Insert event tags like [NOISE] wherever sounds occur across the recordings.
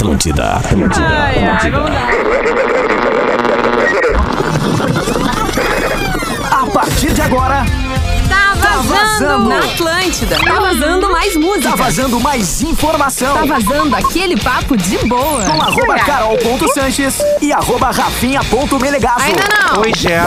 Atlântida, Atlântida. Ai, ai, vamos lá. A partir de agora, Tá vazando, vazando. na Atlântida. Tá vazando mais música. tá vazando mais informação. Tá vazando aquele papo de boa. Com arroba carol.sanches e arroba rafinha.melegazo. Ainda não. Pois [LAUGHS] é.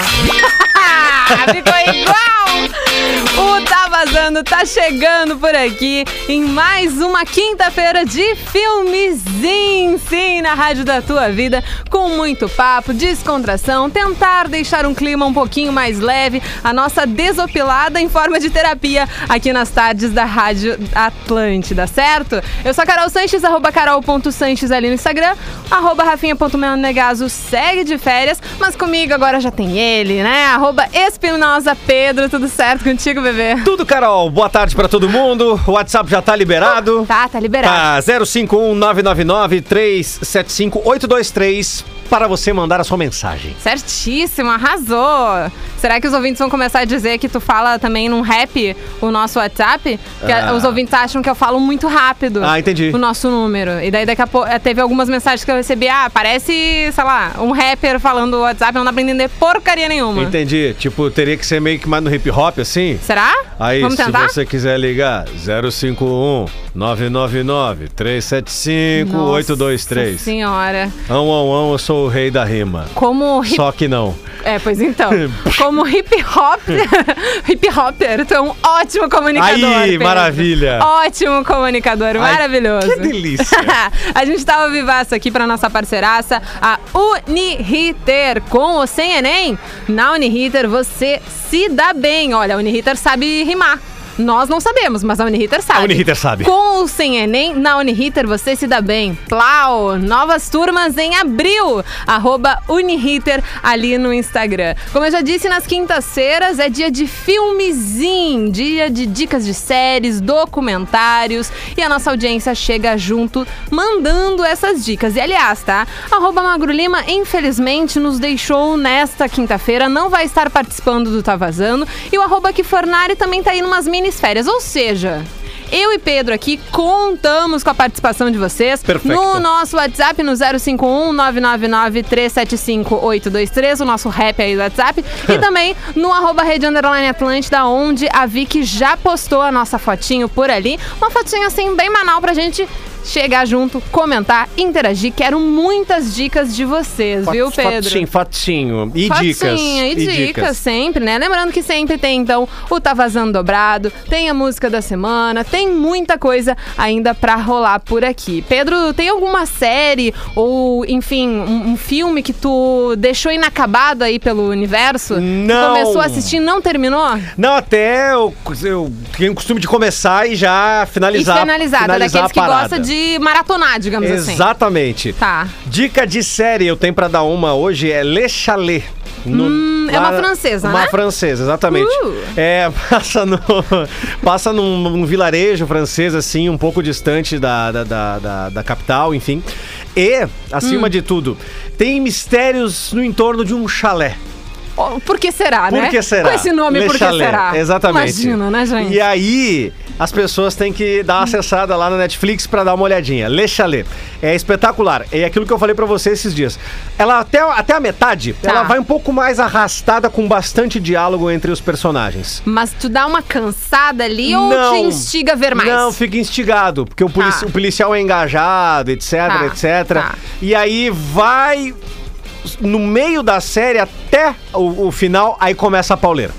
Ficou igual! O Tá Vazando tá chegando por aqui em mais uma quinta-feira de filmezinho, sim, na Rádio da Tua Vida, com muito papo, descontração, tentar deixar um clima um pouquinho mais leve, a nossa desopilada em forma de terapia aqui nas tardes da Rádio Atlântida, certo? Eu sou a Carol Sanches, arroba carol.sanches ali no Instagram, arroba rafinha.menegaso segue de férias, mas comigo agora já tem ele, né? Arroba Espinosa Pedro, tudo certo contigo, bebê? Tudo, Carol. Boa tarde pra todo mundo. O WhatsApp já tá liberado. Tá, tá liberado. Tá 051 999 375 823 para você mandar a sua mensagem. Certíssimo, arrasou. Será que os ouvintes vão começar a dizer que tu fala também num rap o nosso WhatsApp? Porque Ah. os ouvintes acham que eu falo muito rápido. Ah, entendi. O nosso número. E daí daqui a pouco teve algumas mensagens que eu recebi. Ah, parece, sei lá, um rapper falando o WhatsApp, não dá pra entender porcaria nenhuma. Entendi. Tipo, teria que ser meio que mais no hip hop assim? Será? Aí, Vamos se tentar? você quiser ligar, 051 999 375 Nossa 823. Senhora. Ão, ão, ão, eu sou o rei da rima. Como hip Só que não. É, pois então. [LAUGHS] Como hip hop, [LAUGHS] hip hopper, tu é um ótimo comunicador. Aí, Pedro. maravilha. Ótimo comunicador, maravilhoso. que delícia. [LAUGHS] a gente tava vivaço aqui pra nossa parceiraça, a Uniriter, com ou sem Enem. Na Uniriter você se dá bem. Olha, a Uniriter sabe rimar. Nós não sabemos, mas a Uniriter sabe. A Uniriter sabe. Com ou sem Enem, na Uniriter você se dá bem. Plau! Novas turmas em abril. Arroba Uniriter ali no Instagram. Como eu já disse, nas quintas-feiras é dia de filmezinho, dia de dicas de séries, documentários. E a nossa audiência chega junto mandando essas dicas. E aliás, tá? Arroba Magro Lima, infelizmente, nos deixou nesta quinta-feira. Não vai estar participando do Tá Vazando. E o arroba Kifornari também tá aí numas mini férias. Ou seja, eu e Pedro aqui contamos com a participação de vocês Perfeito. no nosso WhatsApp no 051 999 375 823, o nosso rap aí do WhatsApp, e também no arroba Rede Underline Atlântida, onde a Vicky já postou a nossa fotinho por ali. Uma fotinha assim bem banal pra gente chegar junto, comentar, interagir. Quero muitas dicas de vocês, viu, Pedro? Fatinho, fatinho. E dicas. E, dicas, sempre, né? Lembrando que sempre tem, então, o Tá Vazando Dobrado, tem a música da semana, tem muita coisa ainda pra rolar por aqui. Pedro, tem alguma série ou, enfim, um, um filme que tu deixou inacabado aí pelo universo? Não. Começou a assistir e não terminou? Não, até eu, eu tenho o costume de começar e já finalizar. e finalizado, finalizar daqueles que parada. gosta de maratonar, digamos assim. Exatamente. Tá. Dica de série eu tenho pra dar uma hoje é Le Chalet. No- Hum, é uma francesa, uma né? francesa, exatamente. Uh. É, [LAUGHS] passa, no, passa num, num vilarejo francês, assim, um pouco distante da, da, da, da- da capital, enfim. E, acima Hum. de tudo, tem mistérios no entorno de um chalé. Oh, Por que será, Por né? que será? Com esse nome, Le por que Chalet. será? Exatamente. Imagina, né, gente? E aí, as pessoas têm que dar uma acessada lá na Netflix pra dar uma olhadinha. Le Chalet. É espetacular. É aquilo que eu falei pra você esses dias. Ela até, até a metade, Tá. ela vai um pouco mais arrastada com bastante diálogo entre os personagens. Mas tu dá uma cansada ali ou Não. te instiga a ver mais? Não, fica instigado, porque o, polici- Tá. o policial é engajado, etc, Tá, etc. tá. E aí vai no meio da série até o, o final, aí começa a pauleira.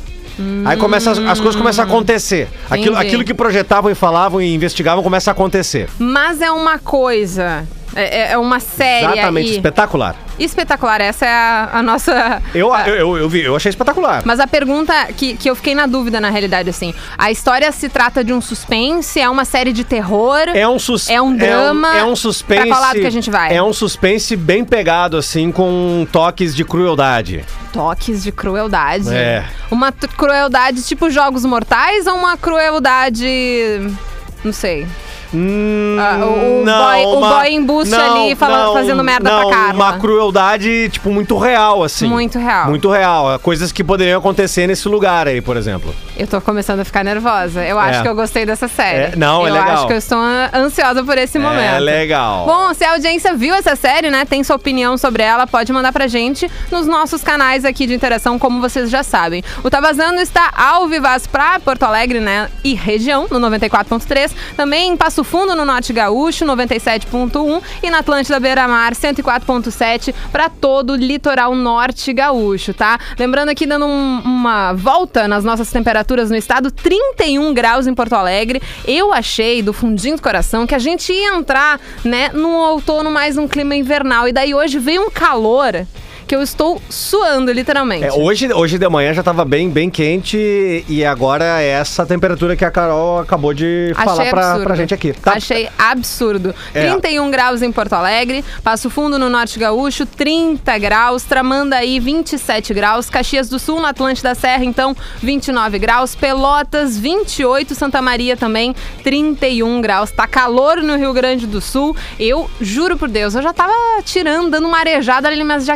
Aí começa as, as coisas começam a acontecer. Aquilo, aquilo que projetavam e falavam e investigavam começa a acontecer. Mas é uma coisa. É, é uma série Exatamente, aí. espetacular. Espetacular, essa é a, a nossa. Eu, [LAUGHS] a- eu, eu, eu vi, eu achei espetacular. Mas a pergunta que, que eu fiquei na dúvida, na realidade, assim, a história se trata de um suspense, é uma série de terror? É um, sus É um drama? É um, suspense. Pra qual lado que a gente vai? É um suspense bem pegado, assim, com toques de crueldade. Toques de crueldade. É. Uma crueldade tipo Jogos Mortais ou uma crueldade. Não sei. Hum, Ah, o- não, boy- o boy embuste ali falando- fazendo merda pra não, Carla. Uma crueldade, tipo, muito real, assim. Muito real. Muito real. Coisas que poderiam acontecer nesse lugar aí, por exemplo. Eu tô começando a ficar nervosa. Eu acho É. que eu gostei dessa série. É, não, é eu legal. acho que eu estou ansiosa por esse momento. É legal. Bom, se a audiência viu essa série, né, tem sua opinião sobre ela, pode mandar pra gente nos nossos canais aqui de interação, como vocês já sabem. O Tá Vazando está ao vivaz pra Porto Alegre, né, e região, no 94.3, também em Passo Fundo, no Norte Gaúcho, 97.1 e na Atlântida Beira Mar, 104.7 pra todo o litoral norte gaúcho, tá? Lembrando aqui, dando um- uma volta nas nossas temperaturas no estado, 31 graus em Porto Alegre. Eu achei, do fundinho do coração, que a gente ia entrar, né, num outono mais um clima invernal. E daí hoje veio um calor que eu estou suando, literalmente. É, hoje, hoje de manhã já tava bem, bem quente e agora é essa temperatura que a Carol acabou de falar pra, pra gente aqui. Tá? Achei absurdo. É. 31 graus em Porto Alegre, Passo Fundo no Norte Gaúcho, 30 graus, Tramandaí 27 graus, Caxias do Sul no Atlântida da Serra, então 29 graus, Pelotas 28, Santa Maria também 31 graus. Tá calor no Rio Grande do Sul. Eu juro por Deus, eu já tava tirando, dando uma arejada ali nas minhas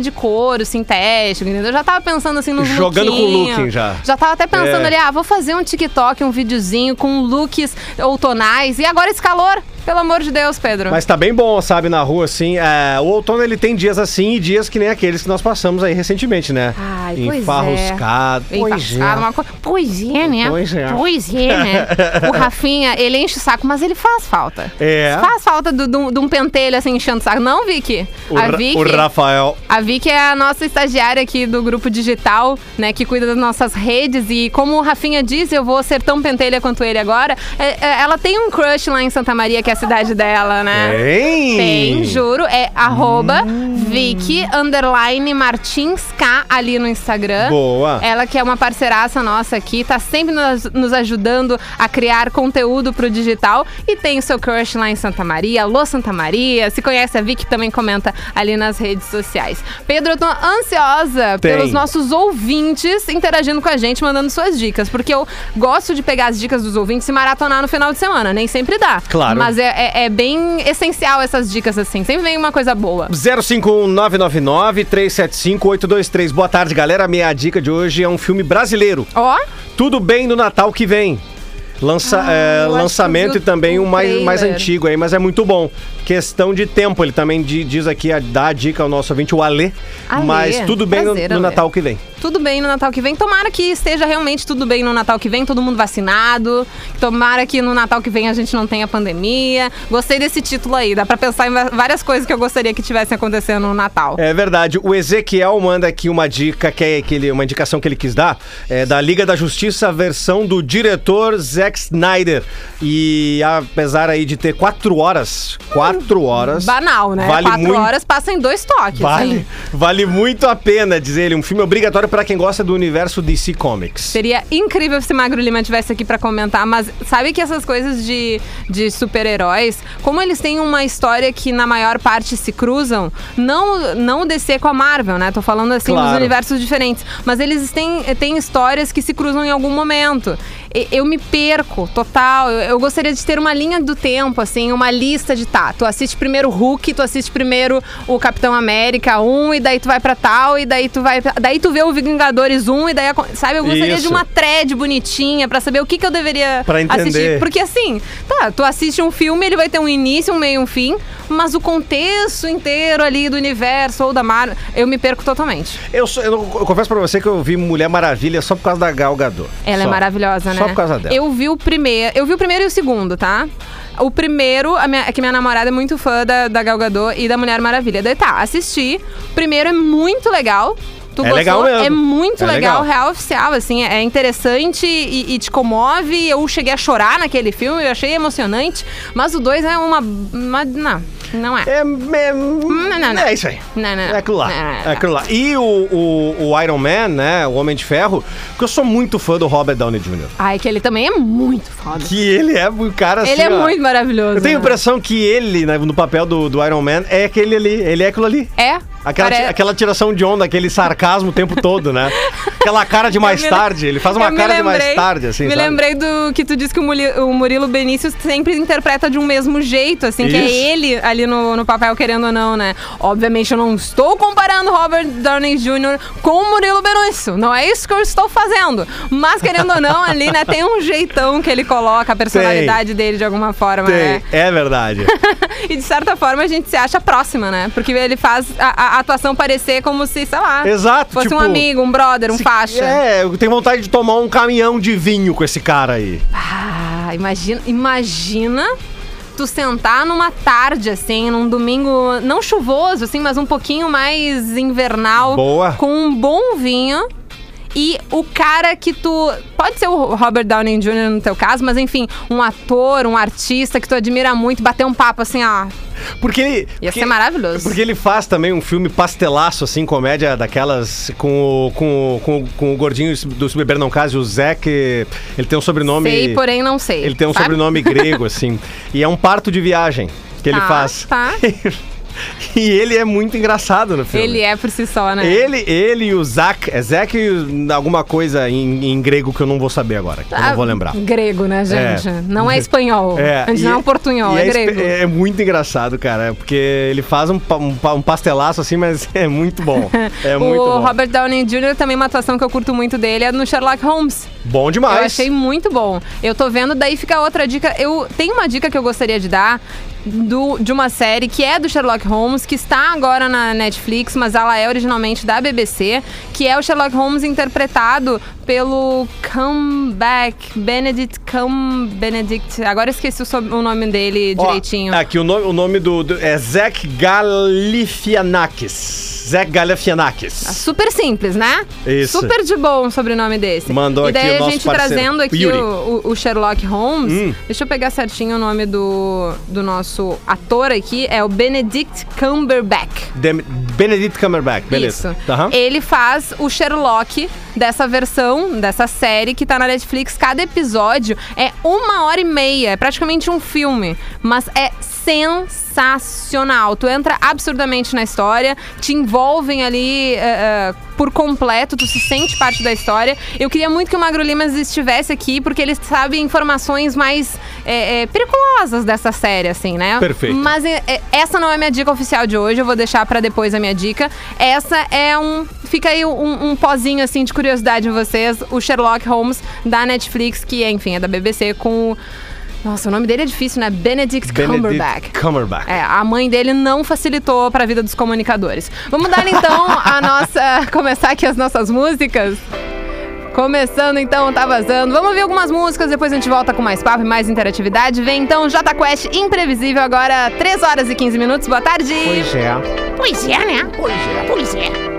de couro sintético, entendeu? Eu já tava pensando assim nos Jogando com lookinho. looking já. Já tava até pensando É. ali, ah, vou fazer um TikTok, um videozinho com looks outonais. E agora esse calor, pelo amor de Deus, Pedro. Mas tá bem bom, sabe, na rua, assim. É, o outono ele tem dias assim e dias que nem aqueles que nós passamos aí recentemente, né? Ai, pois é. Enfarruscado. Pois Enfaixado, uma co- Pois é, né? Pois é. Pois é, né? [LAUGHS] o Rafinha, ele enche o saco, mas ele faz falta. É. Faz falta do- do- de um pentelho assim enchendo o saco. Não, Vicky? O, a Vicky. o Rafael. A Vicky é a nossa estagiária aqui do grupo digital, né, que cuida das nossas redes. E como o Rafinha disse, eu vou ser tão pentelha quanto ele agora. é- é, ela tem um crush lá em Santa Maria, que é a cidade dela, né? Tem! Tem, juro. É arroba Vicky underline Martins K ali no Instagram. Boa. Ela que é uma parceiraça nossa aqui, tá sempre nos, nos ajudando a criar conteúdo pro digital. E tem o seu crush lá em Santa Maria. Alô, Santa Maria. Se conhece a Vicky, também comenta ali nas redes sociais. Pedro, eu tô ansiosa Tem. pelos nossos ouvintes interagindo com a gente, mandando suas dicas. Porque eu gosto de pegar as dicas dos ouvintes e maratonar no final de semana. Nem sempre dá. Claro. Mas é, é- é bem essencial essas dicas assim. Sempre vem uma coisa boa. 051-999-375-823. Boa tarde, galera. Minha dica de hoje é um filme brasileiro. Ó, Tudo bem no Natal que vem. Lança, Ah, é, lançamento e também o um mais, mais antigo aí, mas é muito bom. Questão de tempo, ele também di- diz aqui, dá a dica ao nosso ouvinte, o Alê. Alê, Mas tudo bem no- prazer, no, Alê. Natal que vem. tudo bem no Natal que vem. Tomara que esteja realmente tudo bem no Natal que vem, todo mundo vacinado. Tomara que no Natal que vem a gente não tenha pandemia. Gostei desse título aí. Dá pra pensar em várias coisas que eu gostaria que tivessem acontecendo no Natal. É verdade. O Ezequiel manda aqui uma dica, que é que ele- uma indicação que ele quis dar, é da Liga da Justiça, a versão do diretor Zack Snyder. E apesar aí de ter quatro horas, quatro horas. Banal, né? Vale Quatro muito- horas passa em dois toques. Vale, assim. vale muito a pena, diz ele. Um filme obrigatório para quem gosta do universo DC Comics. Seria incrível se Magro Lima tivesse aqui pra comentar, mas sabe que essas coisas de, de super-heróis, como eles têm uma história que na maior parte se cruzam, não, não o DC com a Marvel, né? Tô falando assim dos Claro. universos diferentes, mas eles têm, têm histórias que se cruzam em algum momento. Eu me perco, total. Eu, eu gostaria de ter uma linha do tempo, assim, uma lista de tá. Tu assiste primeiro o Hulk, tu assiste primeiro o Capitão América 1, e daí tu vai pra tal, e daí tu vai. pra- Daí tu vê o Vingadores 1, e daí. Sabe, eu gostaria de Isso. uma thread bonitinha pra saber o que, que eu deveria Pra entender. assistir. Porque assim, tá, tu assiste um filme, ele vai ter um início, um meio e um fim, mas o contexto inteiro ali do universo ou da Marvel, eu me perco totalmente. Eu, sou- eu, eu confesso pra você que eu vi Mulher Maravilha só por causa da Gal Gadot. Ela é Só. maravilhosa, né? Só por causa dela. Eu vi o primeiro, eu vi o primeiro e o segundo, tá? O primeiro, a minha, é que minha namorada é muito fã da, da Gal Gadot e da Mulher Maravilha. Daí tá, assisti. O primeiro é muito legal. Tu É gostou? legal mesmo. É muito É legal, legal. real oficial, assim, é interessante e, e te comove. Eu cheguei a chorar naquele filme, eu achei emocionante. Mas o dois é uma. uma não, não é. É, é, não, não. é isso aí. Não, não, É aquilo lá. É aquilo lá. E o, o, o Iron Man, né? O Homem de Ferro, porque eu sou muito fã do Robert Downey Jr. Ai, que ele também é muito foda. Que ele é um cara assim. ele é ó, muito maravilhoso. Eu tenho a né? impressão que ele, né, no papel do, do Iron Man, é aquele ali. Ele é aquilo ali. É. Aquela, pare- aquela tiração de onda, aquele sarcasmo o tempo todo, né? [LAUGHS] Aquela cara de mais tarde. Ele faz uma cara de mais lembrei- tarde, assim. Me sabe? lembrei do que tu disse que o Muli- o Murilo Benício sempre interpreta de um mesmo jeito, assim, que é Isso. ele ali ali no, no papel, querendo ou não, né? Obviamente eu não estou comparando Robert Downey Jr. com o Murilo Benício. Não é isso que eu estou fazendo. Mas, querendo ou não, ali, né, tem um jeitão que ele coloca a personalidade dele de alguma forma, né? Tem, é verdade. [LAUGHS] e de certa forma a gente se acha próxima, né? Porque ele faz a, a atuação parecer como se, sei lá, Exato, fosse tipo, um amigo, um brother, um faixa. É, eu tenho vontade de tomar um caminhão de vinho com esse cara aí. Ah, imagina, imagina tu sentar numa tarde, assim, num domingo não chuvoso, assim, mas um pouquinho mais invernal. Boa. Com um bom vinho. E o cara que tu. Pode ser o Robert Downey Jr. no teu caso, mas enfim, um ator, um artista que tu admira muito, bater um papo assim, ó. Porque ele. Ia porque- ser maravilhoso. Porque ele faz também um filme pastelaço, assim, comédia daquelas com o, com, o- com, o- com o gordinho do Se Beber Não Case, o Zac. Ele tem um sobrenome. Sei, porém não sei. Ele tem um sabe? sobrenome grego, assim. [LAUGHS] E é um parto de viagem que ele Tá, faz. tá. [LAUGHS] [LAUGHS] e ele é muito engraçado no filme. Ele é por si só, né? Ele, ele e o Zac. É Zac e alguma coisa em, em grego que eu não vou saber agora. que eu não Ah, vou lembrar. Grego, né, gente? É. Não é espanhol. e- não é um portunhol, é, espe- grego. É muito engraçado, cara, porque ele faz um, um, um pastelaço assim, mas [LAUGHS] é muito bom. É [LAUGHS] muito o bom. Robert Downey Jr. também uma atuação que eu curto muito dele é no Sherlock Holmes. Bom demais. Eu achei muito bom. Eu tô vendo, daí fica outra dica. Eu tenho uma dica que eu gostaria de dar do, de uma série que é do Sherlock Holmes, que está agora na Netflix, mas ela é originalmente da BBC, que é o Sherlock Holmes interpretado pelo Comeback Benedict Cum Benedict. Agora eu esqueci o, o nome dele Ó, direitinho. Aqui, o nome, o nome do, do- é Zac Galifianakis. Zac Galifianakis. Super simples, né? Isso. Super de bom o sobrenome desse. Mandou e daí aqui a gente parceiro, trazendo aqui o- o Sherlock Holmes. Hum. Deixa eu pegar certinho o nome do, do nosso ator aqui. É o Benedict Cumberbatch. Dem- Benedict Cumberbatch, beleza. Isso. Aham. Ele faz o Sherlock dessa versão, dessa série que tá na Netflix. Cada episódio é uma hora e meia. É praticamente um filme. Mas é sensacional. Tu entra absurdamente na história, te envolvem ali eh, eh, por completo, tu se sente parte da história. Eu queria muito que o Magro Limas estivesse aqui, porque ele sabe informações mais eh, eh, perigosas dessa série, assim, né? Perfeito. Mas é, é, essa não é minha dica oficial de hoje, eu vou deixar pra depois a minha dica. Essa é um. Fica aí um, um pozinho assim de curiosidade em vocês. O Sherlock Holmes da Netflix, que enfim, é da BBC, com o. Nossa, o nome dele é difícil, né? Benedict, Cumberbatch. Benedict Cumberbatch. É, a mãe dele não facilitou pra vida dos comunicadores. Vamos dar então [LAUGHS] a nossa. começar aqui as nossas músicas. Começando então, tá vazando. Vamos ouvir algumas músicas, depois a gente volta com mais papo e mais interatividade. Vem então J Quest Imprevisível, agora 3 horas e 15 minutos. Boa tarde. Pois é. Pois é, né? Pois é. Pois é.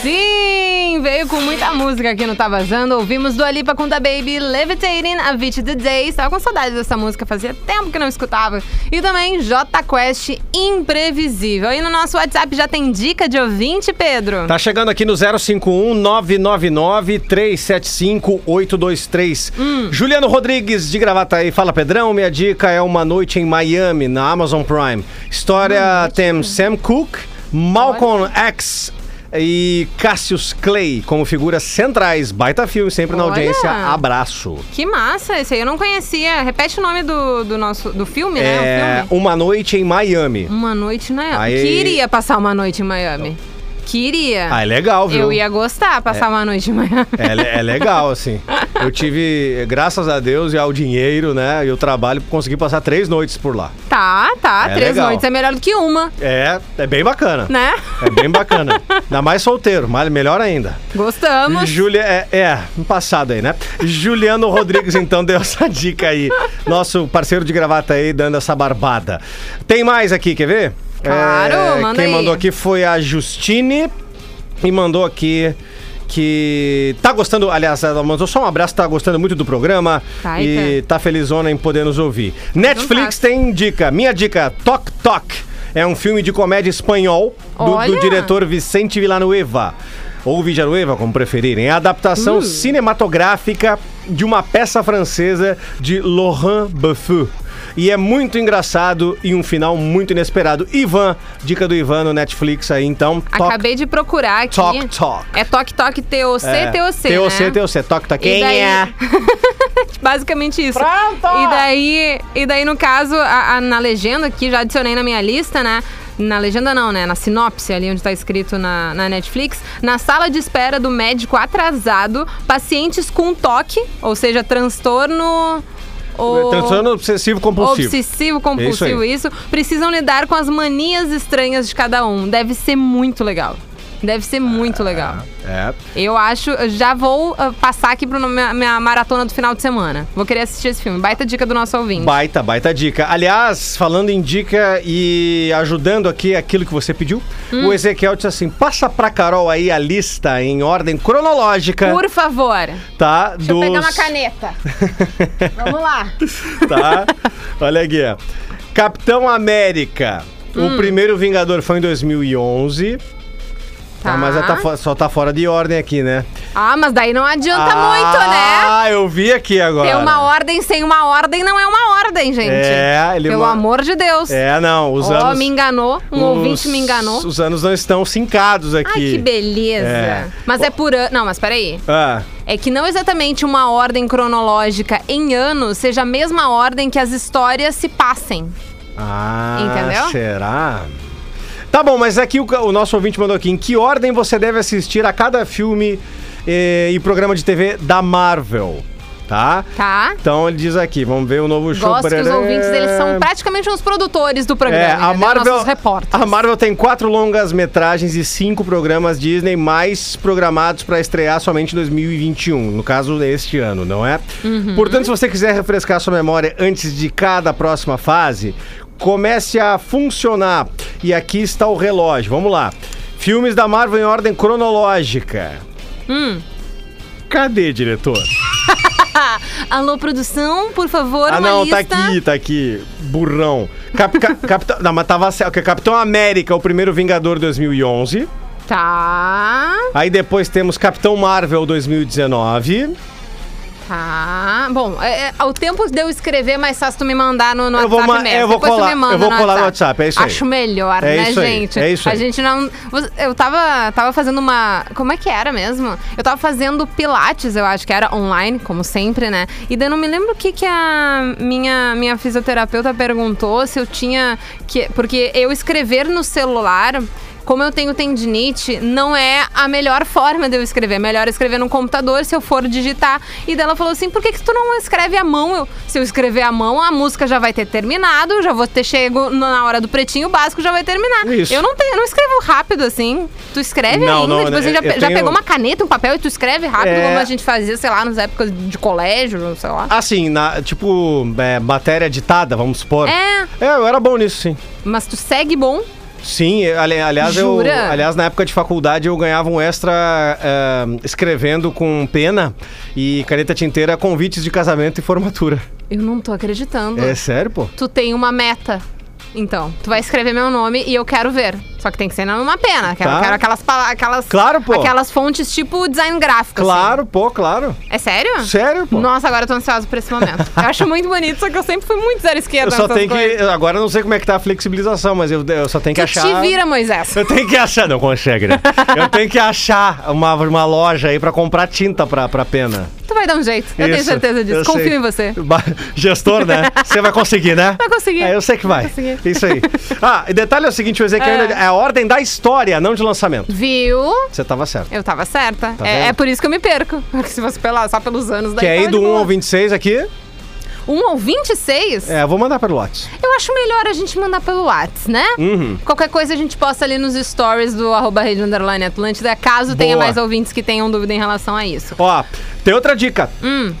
Sim, veio com muita música aqui no Tá Vazando. Ouvimos do Alipa com da Baby, Levitating, A Beat the Day. Estava com saudade dessa música, fazia tempo que não escutava. E também J Quest Imprevisível. Aí no nosso WhatsApp já tem dica de ouvinte, Pedro? Tá chegando aqui no 051 999 375 823. Hum. Juliano Rodrigues de Gravataí. Fala, Pedrão. Minha dica é Uma Noite em Miami, na Amazon Prime. História tem Sam Cooke, Malcolm X e Cassius Clay como figuras centrais. Baita filme, sempre na Olha. audiência. Abraço. Que massa, esse aí eu não conhecia. Repete o nome do, do nosso do filme, né? É filme. Uma Noite em Miami. Uma noite em Miami. Aí- Queria passar uma noite em Miami. Queria. Ah, é legal, viu? Eu ia gostar passar uma noite em Miami. É, é legal, [LAUGHS] assim. Eu tive, graças a Deus e ao dinheiro, né, e o trabalho, consegui passar três noites por lá. Tá, tá. É Três legal. noites é melhor do que uma, É, é bem bacana. né? É bem bacana. Ainda mais solteiro, mas melhor ainda. Gostamos. Júlia, é, é, passado aí, né? Juliano Rodrigues, então, deu essa dica aí. Nosso parceiro de gravata aí, dando essa barbada. Tem mais aqui, quer ver? É, Claro, manda Quem aí. mandou aqui foi a Justine e mandou aqui que tá gostando, aliás, ela mandou só um abraço, tá gostando muito do programa Tá, e Ita. tá felizona em poder nos ouvir. Netflix tem dica, minha dica, Toc Toc. É um filme de comédia espanhol do, do diretor Vicente Villanueva. Ou Villanueva, como preferirem. É a adaptação Uh. cinematográfica de uma peça francesa de Laurent Buffet. E é muito engraçado e um final muito inesperado. Ivan, dica do Ivan no Netflix aí, então. Toc, Acabei de procurar aqui. Toc Toc. É Toque Toque TOC, É, TOC, TOC, né? TOC, toque E daí- toquinha. [LAUGHS] Basicamente isso. Pronto! E daí, e daí no caso, a- a- na legenda aqui, já adicionei na minha lista, né? Na legenda não, né? Na sinopse, ali onde tá escrito na, na Netflix. Na sala de espera do médico atrasado, pacientes com toque, ou seja, transtorno... Ou... Transtorno obsessivo compulsivo. Obsessivo, É compulsivo, isso isso, precisam lidar com as manias estranhas de cada um. Deve ser muito legal. Deve ser muito legal. É. Eu acho, eu já vou ah, passar aqui para minha, minha maratona do final de semana. Vou querer assistir esse filme. Baita dica do nosso ouvinte. Baita, baita dica. Aliás, falando em dica e ajudando aqui aquilo que você pediu, Hum. o Ezequiel disse assim: passa pra Carol aí a lista em ordem cronológica, Por favor. tá? Deixa eu pegar uma caneta. [LAUGHS] Vamos lá. tá? Olha aqui, ó. Capitão América. Hum. O primeiro Vingador foi em 2011. Tá. Ah, mas tá fo- só tá fora de ordem aqui, né? Ah, mas daí não adianta ah, muito, né? Ah, eu vi aqui agora. Ter uma ordem sem uma ordem não é uma ordem, gente. É, ele Pelo ma- amor de Deus. É, não, os Ó, anos. me enganou. Um os- ouvinte me enganou. Os anos não estão sincados aqui. Ai, que beleza. É. Mas é por ano. Não, mas peraí. Ah, É que não exatamente uma ordem cronológica em anos seja a mesma ordem que as histórias se passem. ah, Entendeu? será? Tá bom, mas aqui o, ca- o nosso ouvinte mandou aqui. Em que ordem você deve assistir a cada filme eh, e programa de TV da Marvel? Tá? Tá? Então ele diz aqui, vamos ver o novo show. Gosto que os ouvintes eles são praticamente uns produtores do programa. É, a entendeu? Marvel, Nossos repórteres. a Marvel tem quatro longas metragens e cinco programas Disney mais programados para estrear somente em 2021, no caso este ano, não é? Uhum. Portanto, se você quiser refrescar sua memória antes de cada próxima fase, comece a funcionar. E aqui está o relógio. Vamos lá. Filmes da Marvel em ordem cronológica. Hum. Cadê, diretor? [LAUGHS] Alô, produção, por favor, Ah, não, lista. tá aqui, tá aqui. Burrão. Cap, ca- [LAUGHS] Capitão, não, mas tava certo. Capitão América, o primeiro Vingador 2011. Tá, Aí depois temos Capitão Marvel 2019. Tá. Bom, é, é, o tempo de eu escrever mais fácil tu me mandar no, no Eu WhatsApp mesmo. eu vou Depois colar- tu me manda eu vou colar no WhatsApp, é isso aí. Acho melhor, É né, isso aí, gente? é isso A aí. gente não... Eu tava, tava fazendo uma... Como é que era mesmo? Eu tava fazendo pilates, eu acho que era online, como sempre, né? E daí eu não me lembro o que que a minha, minha fisioterapeuta perguntou, se eu tinha... que Porque eu escrever no celular... Como eu tenho tendinite, não é a melhor forma de eu escrever. É melhor escrever no computador se eu for digitar. E daí ela falou assim: por que, que tu não escreve à mão? Eu, se eu escrever à mão, a música já vai ter terminado, já vou ter chego na hora do pretinho básico, já vai terminar. Isso. Eu não tenho, não escrevo rápido assim. Tu escreve Não, ainda? não, tipo assim, eu já, tenho- já pegou uma caneta, um papel e tu escreve rápido, É. como a gente fazia, sei lá, nas épocas de colégio, sei lá. Assim, na, tipo, é, matéria ditada, vamos supor. É, É, eu era bom nisso, sim. mas tu segue bom. Sim, ali- aliás, eu, aliás, na época de faculdade eu ganhava um extra é, escrevendo com pena e caneta tinteira convites de casamento e formatura. Eu não tô acreditando. É sério, pô? tu tem uma meta. Então, tu vai escrever meu nome e eu quero ver. Só que tem que ser numa pena. Quero, Tá. quero aquelas, aquelas, Claro, pô. aquelas fontes tipo design gráfico. assim. Claro, pô, claro. É sério? Sério, pô. Nossa, agora eu tô ansiosa por esse momento. eu acho muito bonito, só que eu sempre fui muito zero Eu esquerda só nessas tenho coisas. que. Agora eu não sei como é que tá a flexibilização, mas eu, eu só tenho que Tu achar. te vira, Moisés. Eu tenho que achar. Não consegue, né? eu tenho que achar uma, uma loja aí pra comprar tinta pra, pra pena. Tu vai dar um jeito. Eu tenho Isso, certeza disso. Confio sei. em você. Gestor, né? [LAUGHS] Você vai conseguir, né? Vai conseguir. É, eu sei que vai. conseguir. Isso aí. Ah, e detalhe é o seguinte, o Ezequiel É. é a ordem da história, não de lançamento. Viu? Você tava certo. Eu tava certa. Tá é, é por isso que eu me perco. Porque [LAUGHS] se fosse pela, só pelos anos daí. Que é aí do de 1 boa. ao 26 aqui. 1 ao 26? É, vou mandar pelo WhatsApp. Eu acho melhor a gente mandar pelo WhatsApp, né? Uhum. Qualquer coisa a gente posta ali nos stories do arroba Rede Underline Atlântida, caso tenha Boa. mais ouvintes que tenham dúvida em relação a isso. Ó, tem outra dica.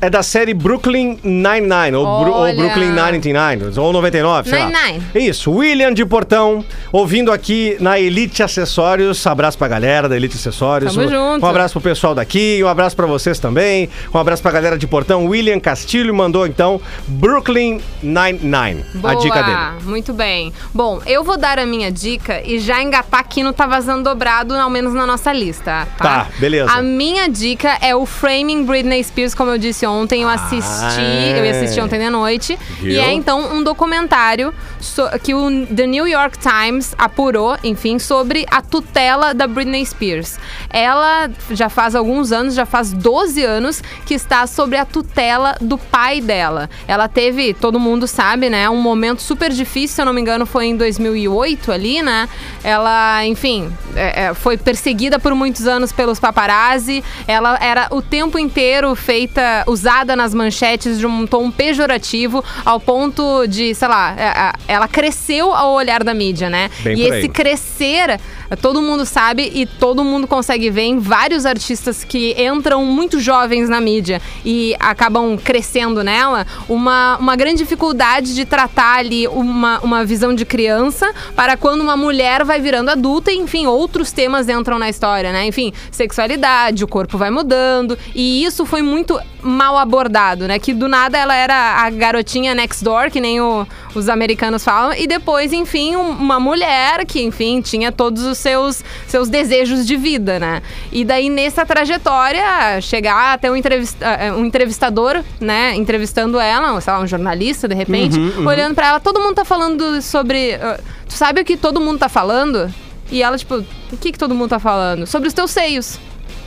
É da série Brooklyn Nine-Nine, ou, Bru- ou Hum. Brooklyn 99, ou 99, sei lá. Nine-Nine. Isso, William de Portão, ouvindo aqui na Elite Acessórios. Abraço pra galera da Elite Acessórios. Tamo um, junto. Um abraço pro pessoal daqui, um abraço pra vocês também. Um abraço pra galera de Portão. William Castilho mandou, então, Brooklyn Nine-Nine. A dica dele. Muito bem. Bom, eu vou dar a minha dica e já engatar aqui no Tá Vazando Dobrado, ao menos na nossa lista, tá? Tá, beleza. A minha dica é o Framing Britney Spears, como eu disse ontem, eu assisti, eu ia assistir ontem de noite. Viu? E é então um documentário so- que o The New York Times apurou, enfim, sobre a tutela da Britney Spears. Ela já faz alguns anos, já faz 12 anos, que está sobre a tutela do pai dela. Ela teve, todo mundo sabe, né, um momento super difícil, se eu não me engano, foi em 2008 ali, né? Ela, enfim, é, é, foi perseguida por muitos anos pelos paparazzi. Ela era o tempo inteiro feita, usada nas manchetes de um tom pejorativo, ao ponto de, sei lá, é, ela cresceu ao olhar da mídia, né? Bem e esse crescer, todo mundo sabe e todo mundo consegue ver em vários artistas que entram muito jovens na mídia e acabam crescendo nela, uma, uma grande dificuldade de tratar ali uma, uma visão de criança para quando uma mulher vai virando adulta e, enfim, outros temas entram na história, né? Enfim, sexualidade, o corpo vai mudando e isso foi muito mal abordado, né? Que do nada ela era a garotinha next door, que nem o- os americanos falam, e depois, enfim, um- uma mulher que, enfim, tinha todos os seus, seus desejos de vida, né? E daí, nessa trajetória, chegar até um, entrevista, eh, um entrevistador, né, entrevistando ela, sei lá, um jornalista, de repente, olhando pra ela, todo mundo tá falando sobre. ah, tu sabe o que todo mundo tá falando? E ela, tipo, o que, que todo mundo tá falando? Sobre os teus seios.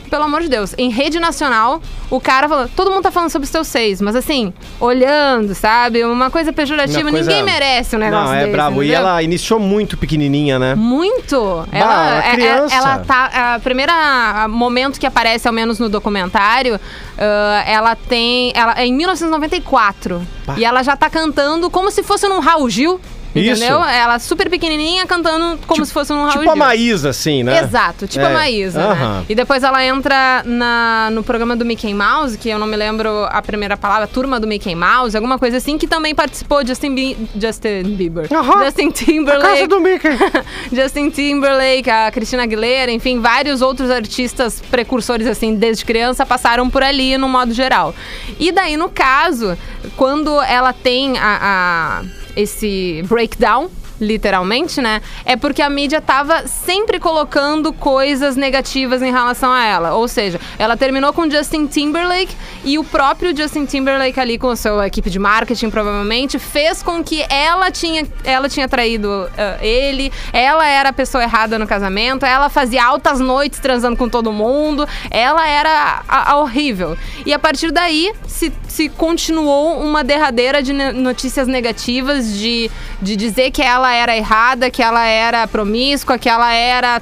Pelo amor de Deus, em rede nacional, o cara falou, todo mundo tá falando sobre os teus seios, mas assim, olhando, sabe? Uma coisa pejorativa, Uma coisa- ninguém merece um negócio Não, é desse, brabo. E entendeu? ela iniciou muito pequenininha, né? Muito! uma ela, é- é- criança. ela tá. A primeira momento que aparece, ao menos no documentário, ah, ela tem. Ela é em 1994. Pá. E ela já tá cantando como se fosse num Raul Gil. Isso. Entendeu? Ela super pequenininha cantando como se fosse num Raul Tipo Gil. a Maísa, assim, né? Exato, tipo É. a Maísa, né? E depois ela entra na, no programa do Mickey Mouse, que eu não me lembro a primeira palavra, Turma do Mickey Mouse, alguma coisa assim, que também participou Justin, Bi- Justin Bieber. Justin A Timberlake. casa do Mickey. [LAUGHS] Justin Timberlake, a Christina Aguilera, enfim, vários outros artistas precursores, assim, desde criança, passaram por ali no modo geral. E daí, no caso, quando ela tem a, a- esse breakdown, literalmente, né? É porque a mídia tava sempre colocando coisas negativas em relação a ela. Ou seja, ela terminou com Justin Timberlake e o próprio Justin Timberlake ali com a sua equipe de marketing, provavelmente, fez com que ela tinha, ela tinha traído ah, ele, ela era a pessoa errada no casamento, ela fazia altas noites transando com todo mundo, ela era a- a horrível. E a partir daí se, se continuou uma derradeira de notícias negativas, de, de dizer que ela era errada, que ela era promíscua, que ela era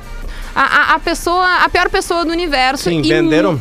a, a- a pessoa, a pior pessoa do universo. Sim, venderam-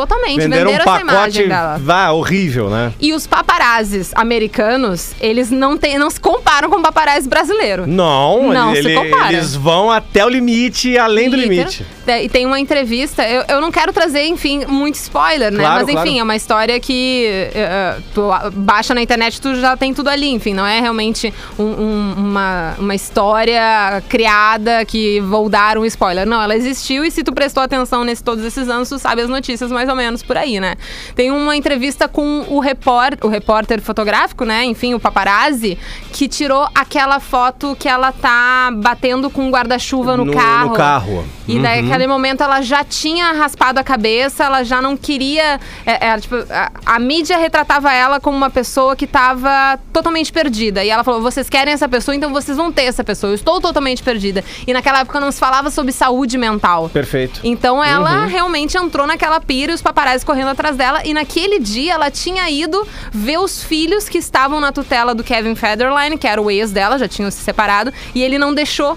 Totalmente, Venderam venderam, um essa pacote imagem dela. vá, horrível, né? E os paparazzis americanos, eles não, tem, não se comparam com o paparazzi brasileiro. Não, Não se ele- compara. eles vão até o limite e além do limite. É, E tem uma entrevista, eu, eu não quero trazer, enfim, muito spoiler, né? Claro, Mas enfim, claro. é uma história que é, tu baixa na internet tu já tem tudo ali, enfim, não é realmente um- um- uma, uma história criada que vou dar um spoiler. Não, ela existiu e se tu prestou atenção nesse todos esses anos, tu sabe as notícias mais ou menos por aí, né? Tem uma entrevista com o repórter, o repórter fotográfico, né? Enfim, o paparazzi, que tirou aquela foto que ela tá batendo com um guarda-chuva no, No- carro. no carro. E naquele momento ela já tinha raspado a cabeça, ela já não queria. é, é, tipo, a, a mídia retratava ela como uma pessoa que estava totalmente perdida. E ela falou: vocês querem essa pessoa, então vocês vão ter essa pessoa. Eu estou totalmente perdida. E naquela época não se falava sobre saúde mental. Perfeito. Então ela realmente entrou naquela e os paparazzi correndo atrás dela. E naquele dia ela tinha ido ver os filhos que estavam na tutela do Kevin Federline, que era o ex dela, já tinham se separado, e ele não deixou.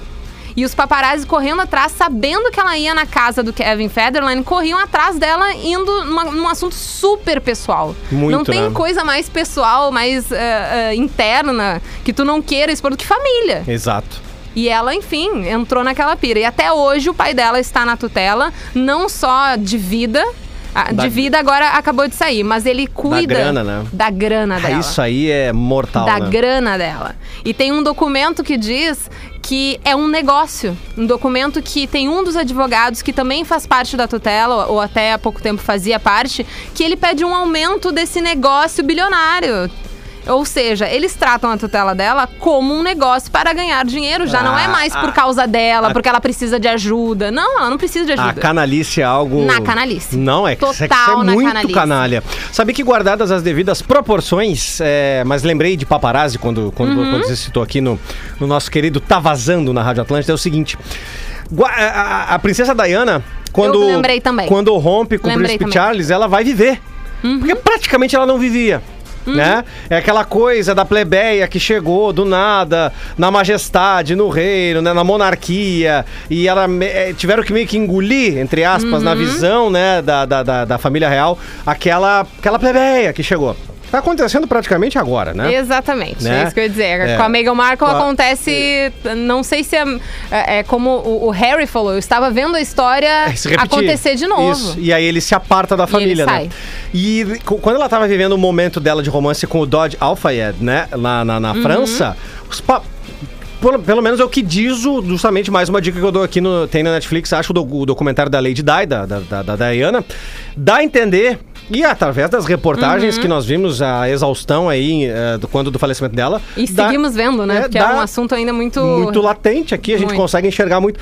E os paparazzi correndo atrás, sabendo que ela ia na casa do Kevin Federline, corriam atrás dela indo numa- num assunto super pessoal. Muito, não tem né? coisa mais pessoal, mais eh, eh, interna, que tu não queira expor do que família. Exato. E ela, enfim, entrou naquela pira. E até hoje o pai dela está na tutela, não só de vida. A- Da- De vida agora acabou de sair, mas ele cuida grana, né? da grana Ah, dela. isso aí é mortal, da né? grana dela. E tem um documento que diz que é um negócio. Um documento que tem um dos advogados que também faz parte da tutela, ou até há pouco tempo fazia parte, que ele pede um aumento desse negócio bilionário. Ou seja, eles tratam a tutela dela como um negócio para ganhar dinheiro. Já não é Ah, mais por ah, causa dela, ah. porque ela precisa de ajuda. Não, ela não precisa de A ajuda. canalice é algo. Na canalice. Não, é que isso é, que Total é muito canalice. canalha. Sabia que guardadas as devidas proporções, é, mas lembrei de paparazzi quando, quando, Uhum. quando você citou aqui no, no nosso querido Tá Vazando na Rádio Atlântida, é o seguinte. A, a- a princesa Diana, quando, Eu lembrei também. quando rompe com Lembrei o príncipe também. Uhum. Charles, ela vai viver. Porque praticamente ela não vivia. Né? É aquela coisa da plebeia que chegou do nada, na majestade, no reino, né? na monarquia, e ela eh, tiveram que meio que engolir, entre aspas, Uhum. na visão né, da, da, da, da família real, aquela, aquela plebeia que chegou. Tá acontecendo praticamente agora, né? Exatamente, Né? é isso que eu ia dizer. É. Com a Meghan Markle a- acontece, não sei se é, é- é como o, o Harry falou, eu estava vendo a história É, acontecer de novo. Isso. E aí ele se aparta da família, ele né? sai. E quando ela tava vivendo o momento dela de romance com o Dodge Alfayed, né? Lá na, Uhum. na França, os pa- pelo, pelo menos é o que diz o- justamente mais uma dica que eu dou aqui no tem na Netflix, acho o, do- o documentário da Lady Di, da, da, da, da Diana, dá a entender. E através das reportagens Uhum. que nós vimos, a exaustão aí, eh, do, quando do falecimento dela. E dá- seguimos vendo, né? é, Porque é dá um assunto ainda muito... muito latente aqui, a gente Muito. consegue enxergar muito.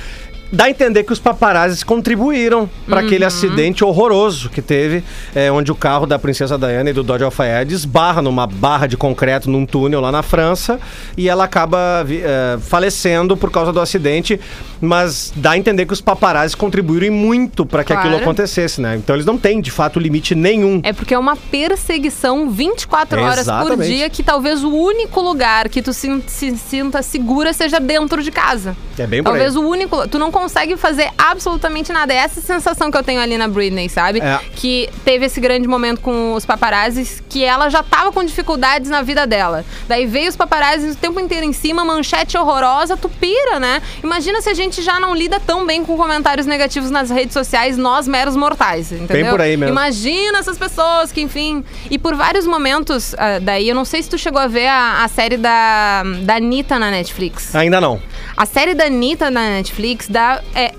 Dá a entender que os paparazzis contribuíram para aquele Uhum. acidente horroroso que teve, é, onde o carro da princesa Diana e do Dodge Alfayed esbarra numa barra de concreto num túnel lá na França e ela acaba é, falecendo por causa do acidente, mas dá a entender que os paparazzis contribuíram muito para que aquilo Claro. acontecesse, né? Então eles não têm, de fato, limite nenhum. É porque é uma perseguição 24 horas por Exatamente. dia que talvez o único lugar que tu se, se sinta segura seja dentro de casa. É bem por aí. Talvez o único. Tu não consegue fazer absolutamente nada. É essa sensação que eu tenho ali na Britney, sabe? É. Que teve esse grande momento com os paparazzis, que ela já tava com dificuldades na vida dela. Daí veio os paparazzis o tempo inteiro em cima, manchete horrorosa, tu pira, né? Imagina se a gente já não lida tão bem com comentários negativos nas redes sociais, nós meros mortais, entendeu? por aí mesmo. Imagina essas pessoas que, enfim. E por vários momentos, ah, daí, eu não sei se tu chegou a ver a, a série da, da Anitta na Netflix. Ainda não. A série da Anitta na Netflix dá. É,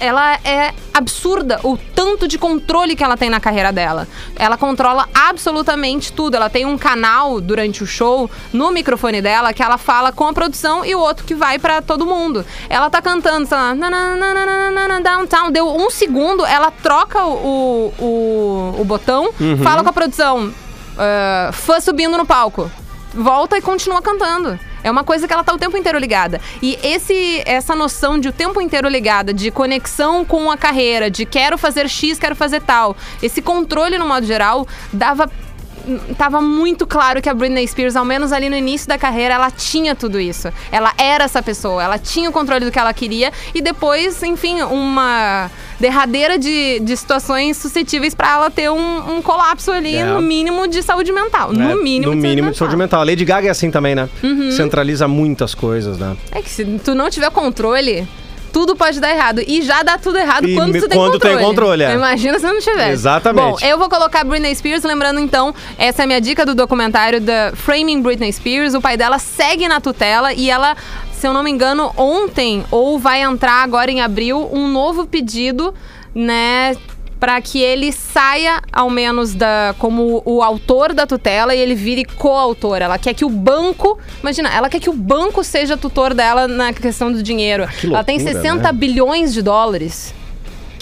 ela é absurda o tanto de controle que ela tem na carreira dela. Ela controla absolutamente tudo. Ela tem um canal durante o show no microfone dela que ela fala com a produção e o outro que vai pra todo mundo. Ela tá cantando, sei lá, "Nananana, downtown. Deu um segundo, ela troca o, o, o botão, fala com a produção, ah, fã subindo no palco volta e continua cantando. É uma coisa que ela tá o tempo inteiro ligada. E esse essa noção de o tempo inteiro ligada, de conexão com a carreira, de quero fazer X, quero fazer tal, esse controle no modo geral dava tava muito claro que a Britney Spears, ao menos ali no início da carreira, ela tinha tudo isso. Ela era essa pessoa, ela tinha o controle do que ela queria e depois, enfim, uma derradeira de, de situações suscetíveis pra ela ter um, um colapso ali, É. no mínimo de saúde mental. É, No mínimo, no mínimo de saúde mental. A Lady Gaga é assim também, né? Uhum. Centraliza muitas coisas, né? É que se tu não tiver controle, tudo pode dar errado. E já dá tudo errado E quando tu tem quando tem controle. controle, é. Imagina se não tiver. Exatamente. Bom, eu vou colocar Britney Spears, lembrando então, essa é a minha dica do documentário da Framing Britney Spears. O pai dela segue na tutela e ela, se eu não me engano, ontem ou vai entrar agora em abril um novo pedido, né? Para que ele saia, ao menos, da como o autor da tutela e ele vire coautor. Ela quer que o banco. Imagina, ela quer que o banco seja tutor dela na questão do dinheiro. que ela tem loucura, 60 né? bilhões de dólares.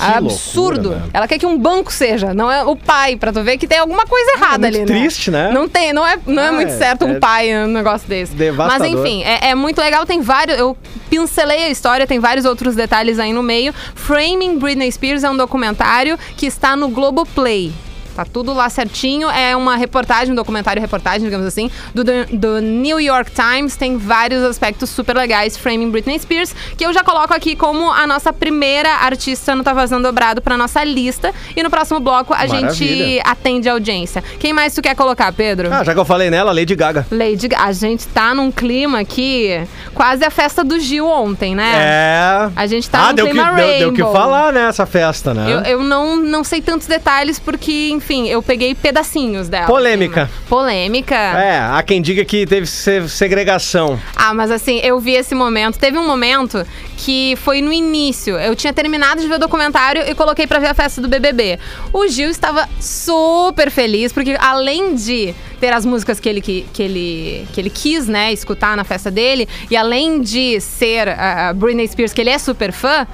Absurdo. loucura, né? ela quer que um banco seja, não é o pai, pra tu ver que tem alguma coisa errada muito ali, triste, né? Não tem, não é, não é Ah, muito é- certo um é pai um negócio desse. devastador. Mas enfim, é, é muito legal, tem vários, eu pincelei a história, tem vários outros detalhes aí no meio. Framing Britney Spears é um documentário que está no Globoplay. Tá tudo lá certinho. É uma reportagem, um documentário reportagem, digamos assim, do, do New York Times. Tem vários aspectos super legais. Framing Britney Spears, que eu já coloco aqui como a nossa primeira artista no Tá Vazando Dobrado pra nossa lista. E no próximo bloco a gente Maravilha. atende a audiência. Quem mais tu quer colocar, Pedro? Ah, já que eu falei nela, Lady Gaga. Lady Gaga. A gente tá num clima aqui, quase a festa do Gil ontem, né? É. A gente tá ah, num deu que, clima deu, deu que falar, né, essa festa, né? Eu, eu não, não sei tantos detalhes porque, enfim, eu peguei pedacinhos dela. Polêmica. assim. Polêmica. É, há quem diga que teve se- segregação. Ah, mas assim, eu vi esse momento. Teve um momento que foi no início. Eu tinha terminado de ver o documentário e coloquei pra ver a festa do BBB. O Gil estava super feliz, porque além de ter as músicas que ele, que, que ele, que ele quis, né, escutar na festa dele, e além de ser a a Britney Spears, que ele é super fã,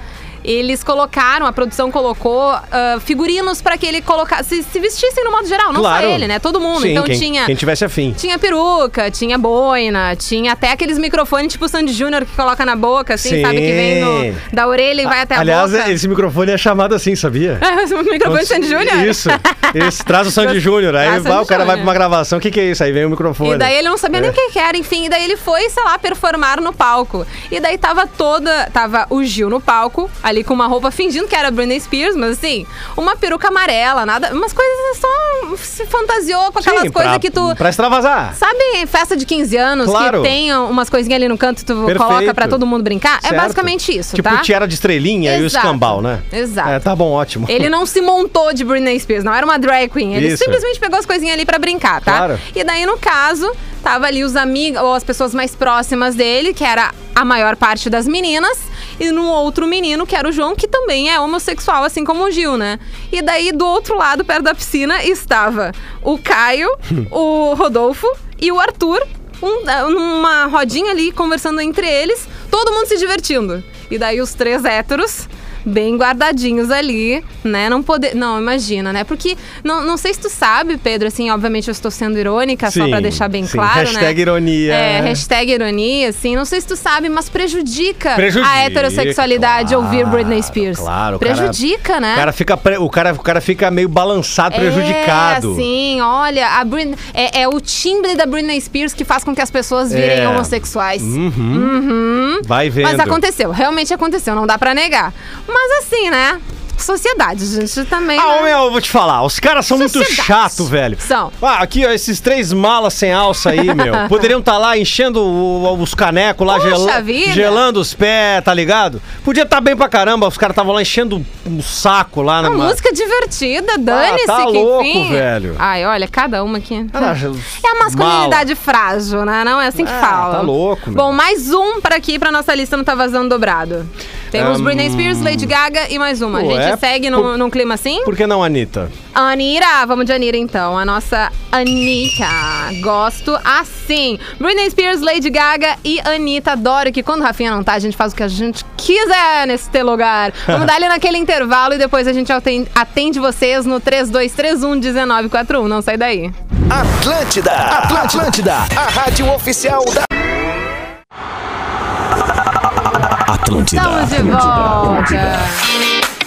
eles colocaram, a produção colocou ah, figurinos pra que ele colocasse, se, se vestissem no modo geral, não claro. só ele, né? Todo mundo. Sim, então quem, tinha quem tivesse afim. tinha peruca, tinha boina, tinha até aqueles microfones tipo o Sandy Júnior que coloca na boca, assim, Sim. sabe? Que vem no- da orelha e vai até a Aliás, boca. esse microfone é chamado assim, sabia? [LAUGHS] o microfone Sandy Júnior? Isso. Isso, traz o Sandy Júnior. Aí vai, o cara vai pra uma gravação. O que, que é isso? Aí vem o microfone. E daí ele não sabia nem É. o que que era, enfim, e daí ele foi, sei lá, performar no palco. E daí tava toda, tava o Gil no palco, ali com uma roupa fingindo que era Britney Spears, mas assim, uma peruca amarela, nada, umas coisas só se fantasiou com aquelas Sim, coisas pra, que tu Pra extravasar. Sabe festa de 15 anos Claro. que tem umas coisinhas ali no canto tu Perfeito. coloca pra todo mundo brincar? É Certo. basicamente isso, Tipo tá? tiara de estrelinha e o Exato. escambau, né? Exato. É, tá bom, ótimo. Ele não se montou de Britney Spears, não era uma drag queen. Ele Isso. simplesmente pegou as coisinhas ali pra brincar, tá? Claro. E daí, no caso, tava ali os amigos, ou as pessoas mais próximas dele, que era a maior parte das meninas, e no outro menino, que era o João, que também é homossexual, assim como o Gil, né? E daí, do outro lado, perto da piscina, estava o Caio, [LAUGHS] o Rodolfo e o Arthur, um- numa rodinha ali, conversando entre eles, todo mundo se divertindo. E daí, os três héteros bem guardadinhos ali, né? Não poder. Não, imagina, né? Porque não, não sei se tu sabe, Pedro, assim, obviamente eu estou sendo irônica, só Sim, pra deixar bem sim. claro, Hashtag né? ironia. É, hashtag ironia, assim. Não sei se tu sabe, mas prejudica, Prejudica, a heterossexualidade claro, ouvir Britney Spears. claro, o cara- prejudica, né? O cara, fica, pre- o, cara, o cara fica meio balançado, prejudicado. É, sim, olha, a Britney, é, é o timbre da Britney Spears que faz com que as pessoas virem É. homossexuais. Uhum. Vai vendo. Mas aconteceu, realmente aconteceu, não dá pra negar. Mas assim, né? Sociedade, gente, também. Ah, né? meu, eu vou te falar, os caras são muito chato, velho. São. Ah, aqui, ó, esses três malas sem alça aí, meu. [LAUGHS] Poderiam estar lá enchendo o- os canecos lá, gela- gelando os pés, tá ligado? Podia estar bem pra caramba, os caras estavam lá enchendo um saco lá na. Uma música divertida, dane-se tá que louco, enfim. velho. Ai, olha, cada uma aqui. Ah, [LAUGHS] É a masculinidade frágil, né? Não é assim que Ah, fala. tá louco, meu. Bom, mais um pra aqui pra nossa lista não tá vazando dobrado. Temos Hum. Britney Spears, Lady Gaga e mais uma. A gente segue num, por- num clima assim? Por que não, Anitta? Anira, vamos de Anira então. A nossa Anitta. Gosto assim. Britney Spears, Lady Gaga e Anitta. Adoro que quando Rafinha não tá, a gente faz o que a gente quiser nesse lugar. [LAUGHS] Vamos dar ali naquele intervalo e depois a gente aten- atende vocês no 3231-1941. Não sai daí. Atlântida, Atlântida, a rádio oficial da. Atlântida. Estamos de volta.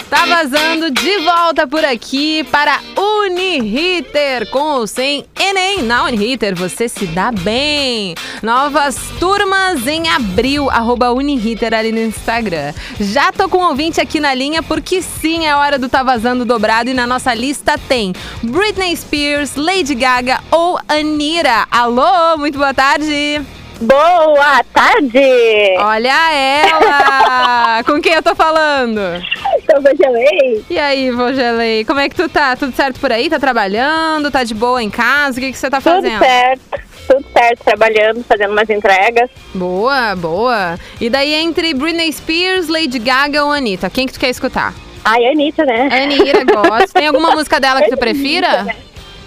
Tá vazando de volta por aqui para Uniriter com ou sem Enem. Na Uniriter você se dá bem. Novas turmas em abril, arroba Uniriter ali no Instagram. Já tô com um ouvinte aqui na linha porque sim, é hora do Tá Vazando Dobrado e na nossa lista tem Britney Spears, Lady Gaga ou Anira. Alô, muito boa tarde. Boa tarde! Olha ela! [LAUGHS] com quem eu tô falando? Eu congelei. E aí, Vogelei, como é que tu tá? Tudo certo por aí? Tá trabalhando? Tá de boa em casa? O que, que você tá Tudo fazendo? certo, tudo certo, trabalhando, fazendo umas entregas. Boa, boa. E daí, entre Britney Spears, Lady Gaga ou Anitta, quem que tu quer escutar? Ai, Anitta, né? Anira, gosto. Tem alguma [LAUGHS] música dela que tu prefira?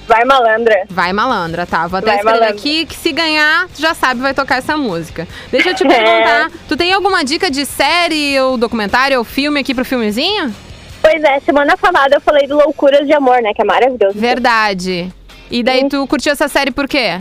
Vai malandra. Vai malandra, tá? Vou até Vai escrever malandra. aqui que se ganhar, tu já sabe, vai tocar essa música. Deixa eu te [LAUGHS] perguntar, tu tem alguma dica de série ou documentário ou filme aqui pro filmezinho? Pois é, semana passada eu falei do Loucuras de Amor, né? Que é maravilhoso. Verdade. E daí tu curtiu essa série por quê?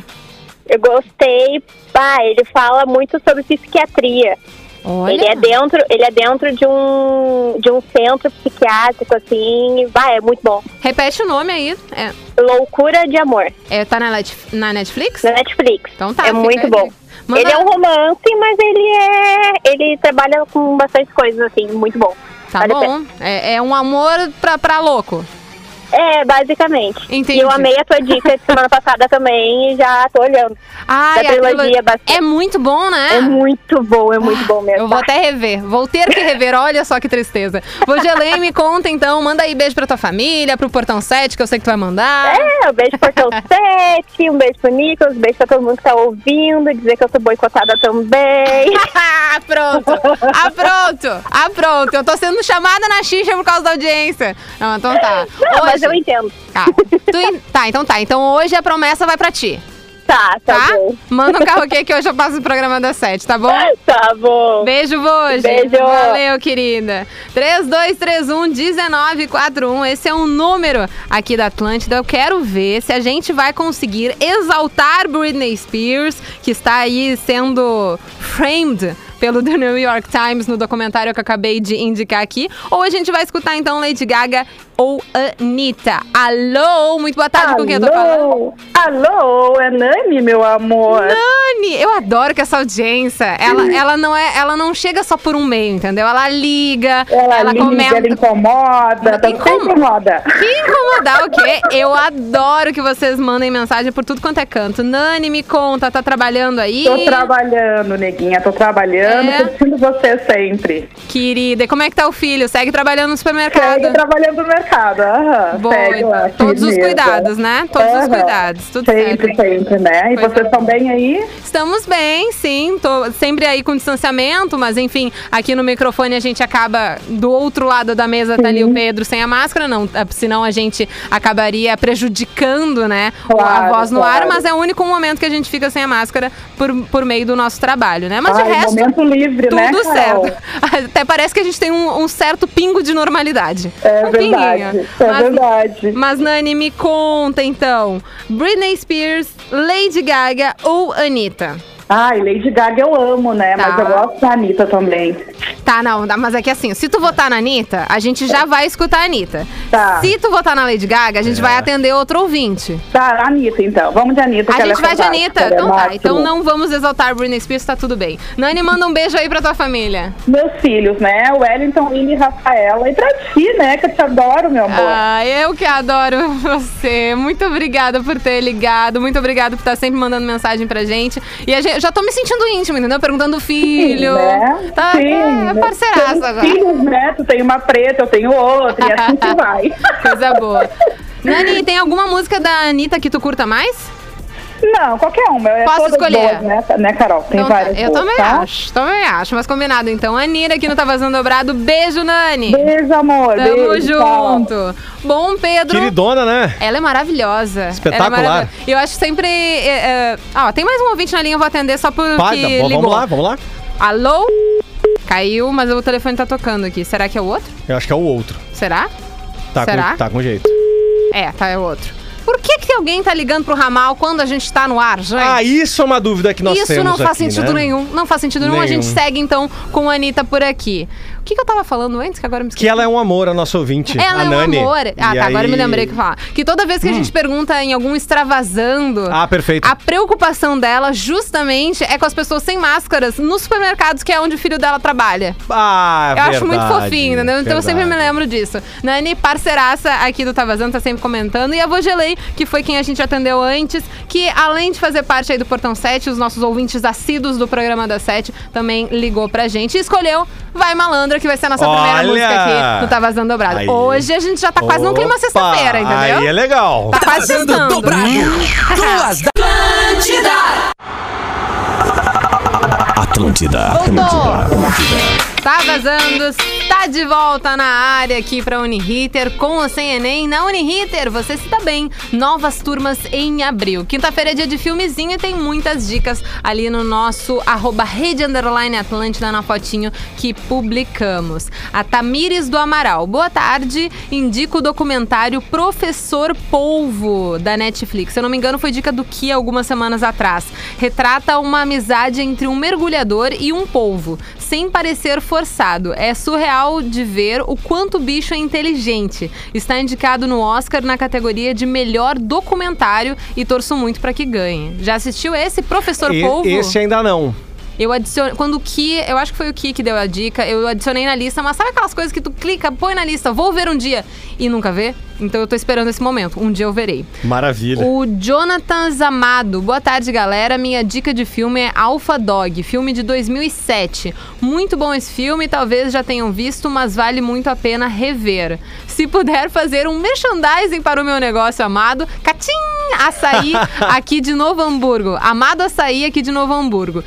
Eu gostei. Pá, ele fala muito sobre psiquiatria. Olha. Ele é dentro, ele é dentro de um de um centro psiquiátrico assim, vai, é muito bom. Repete o nome aí. É, Loucura de Amor, é, tá na, na Netflix? na Netflix. Então tá. é muito bom. Manda- Ele é um romance, mas ele é ele trabalha com bastante coisas assim, muito bom. Tá Vale bom. É, é um amor pra, pra louco. É, basicamente. Entendi. E eu amei a tua dica de semana passada também e já tô olhando. Ai, Da trilogia, trilo- bastante. É muito bom, né? É muito bom, é muito bom mesmo. Eu vou até rever. Vou ter que rever. Olha só que tristeza. Vogelei, me conta então. Manda aí beijo pra tua família, pro Portão 7, que eu sei que tu vai mandar. É, um beijo pro Portão [LAUGHS] 7, um beijo pro Nicolas, um beijo pra todo mundo que tá ouvindo, dizer que eu sou boicotada também. Ah, [LAUGHS] pronto. Ah, pronto. Ah, pronto. Eu tô sendo chamada na xixa por causa da audiência. Não, então tá. Não, mas Hoje- eu entendo. Tá. Tu en- tá, então tá. Então hoje a promessa vai pra ti. Tá, tá, Tá? bom. Manda um carro aqui que hoje eu passo o programa das sete, tá bom? [LAUGHS] Tá bom. Beijo, Voje. Beijo. Valeu, querida. 3231-1941. Esse é um número aqui da Atlântida. Eu quero ver se a gente vai conseguir exaltar Britney Spears, que está aí sendo framed pelo The New York Times no documentário que eu acabei de indicar aqui. Ou a gente vai escutar então Lady Gaga ou Anitta. Alô, muito boa tarde com quem eu tô falando. Alô, é Nani, meu amor. Nani, eu adoro que essa audiência, ela, ela não é, ela não chega só por um meio, entendeu? Ela liga, Ela, liga, comenta. ela incomoda, tá sempre incomoda. Que incomodar o quê? Eu adoro que vocês mandem mensagem por tudo quanto é canto. Nani, me conta, tá trabalhando aí? Tô trabalhando, neguinha, tô trabalhando, É? curtindo você sempre. Querida, e como é que tá o filho? Segue trabalhando no supermercado? Segue trabalhando no mercado, aham. Boa, segue lá. Todos os cuidados, né? Todos os cuidados, tudo sempre, certo. sempre, né? E Coisa vocês estão bem aí? Estamos bem, sim. Tô sempre aí com distanciamento, mas enfim, aqui no microfone a gente acaba do outro lado da mesa tá ali o Pedro sem a máscara, não, eh, senão a gente acabaria prejudicando, né, o- a Claro, voz no ar, claro. mas é o único momento que a gente fica sem a máscara por, por meio do nosso trabalho, né? Mas Ai, de resto, momento livre, tudo né, Carol? certo. [LAUGHS] Até parece que a gente tem um, um certo pingo de normalidade. É um verdade, pinguinho. É Mas- verdade. mas, Nani, me conta então. Britney Spears, Lady Gaga ou Anitta? Ai, Lady Gaga eu amo, né? Mas Tá. eu gosto da Anitta também. Tá, não, mas é que assim, se tu votar na Anitta, a gente já vai escutar a Anitta. Tá. Se tu votar na Lady Gaga, a gente vai atender outro ouvinte. Tá, Anitta então. Vamos de Anitta, A gente é vai de Anitta? é Então tá, máximo. então não vamos exaltar Britney Spears, tá tudo bem. Nani, manda um beijo aí pra tua família. Meus filhos, né? Wellington, Willy e Rafaela. E pra ti, né? Que eu te adoro, meu amor. Ah, eu que adoro você. Muito obrigada por ter ligado. Muito obrigada por estar sempre mandando mensagem pra gente. E a gente, já tô me sentindo íntimo, entendeu? Perguntando o filho. né? Tá, Sim, é né? parceiraço Temos agora. filhos, né? Tu tem uma preta, eu tenho outra, e assim que [LAUGHS] vai. Coisa boa. Nani, tem alguma música da Anitta que tu curta mais? Não, qualquer uma. É Posso escolher? Boas, né, né, Carol? Tem Então tá, várias eu boas, também tá? acho, também acho. Mas combinado, então. Anitta aqui no Tá Vazando Dobrado. Beijo, Nani. Beijo, amor. Tamo beijo, tchau. junto. Bom, Pedro. Queridona, né? Ela é maravilhosa. Espetacular. Ela é maravilhosa. Eu acho sempre. é, é, ó, tem mais um ouvinte na linha, eu vou atender só porque Vai, tá bom, ligou. vamos lá, vamos lá. Alô? Caiu, mas o telefone tá tocando aqui. Será que é o outro? Eu acho que é o outro. Será? Tá, Será? Com, tá com jeito. É, tá, é o outro. Por que, que alguém tá ligando pro ramal quando a gente tá no ar, gente? Ah, isso é uma dúvida que nós Isso temos não faz aqui, sentido né? nenhum. Não faz sentido nenhum. A gente Nenhum. segue então com a Anitta por aqui. O que, que eu tava falando antes que agora me esqueci? Que ela é um amor, a nossa ouvinte. Ela a é um Nani. amor. Ah, E tá. Agora eu me aí- Hum. lembrei que falar. Que toda vez que a gente pergunta em algum extravasando. Ah, perfeito. A preocupação dela, justamente, é com as pessoas sem máscaras nos supermercados, que é onde o filho dela trabalha. Ah, Eu acho muito verdade, fofinho, entendeu? Então eu sempre me verdade. lembro disso. Nani, parceiraça aqui do Tá Vazando, tá sempre comentando. E a Vogelei, que foi quem a gente atendeu antes, que além de fazer parte aí do Portão 7, os nossos ouvintes assíduos do programa da 7 também ligou pra gente e escolheu Vai Que vai ser a nossa primeira Olha! música aqui no Tá Vazando Dobrado. Aí. Hoje a gente já tá quase num clima sexta-feira, entendeu? Aí é legal. Tá quase sextando. Duas da Atlântida. Voltou! Tá vazando, tá de volta na área aqui pra Uniriter com ou sem Enem. Na Uniriter, você se dá bem. Novas turmas em abril. Quinta-feira é dia de filmezinho e tem muitas dicas ali no nosso arroba rede underline Atlântida na fotinho que publicamos. A Tamires do Amaral. Boa tarde. Indico o documentário Professor Polvo da Netflix. Se eu não me engano, foi dica do Ki algumas semanas atrás. Retrata uma amizade entre um mergulhador e um polvo, sem parecer forçado. É surreal de ver o quanto o bicho é inteligente. Está indicado no Oscar na categoria de melhor documentário e torço muito para que ganhe. Já assistiu esse Professor E- Polvo? Esse ainda não. Eu adicionei. Quando o Ki, eu acho que foi o Ki que deu a dica, eu adicionei na lista, mas sabe aquelas coisas que tu clica, põe na lista, vou ver um dia e nunca vê? Então eu tô esperando esse momento. Um dia eu verei. Maravilha. O Jonathan Zamado. Boa tarde, galera. Minha dica de filme é Alpha Dog, filme de 2007. Muito bom esse filme, talvez já tenham visto, mas vale muito a pena rever. Se puder fazer um merchandising para o meu negócio amado, Catim! Açaí [LAUGHS] aqui de Novo Hamburgo. Amado Açaí aqui de Novo Hamburgo.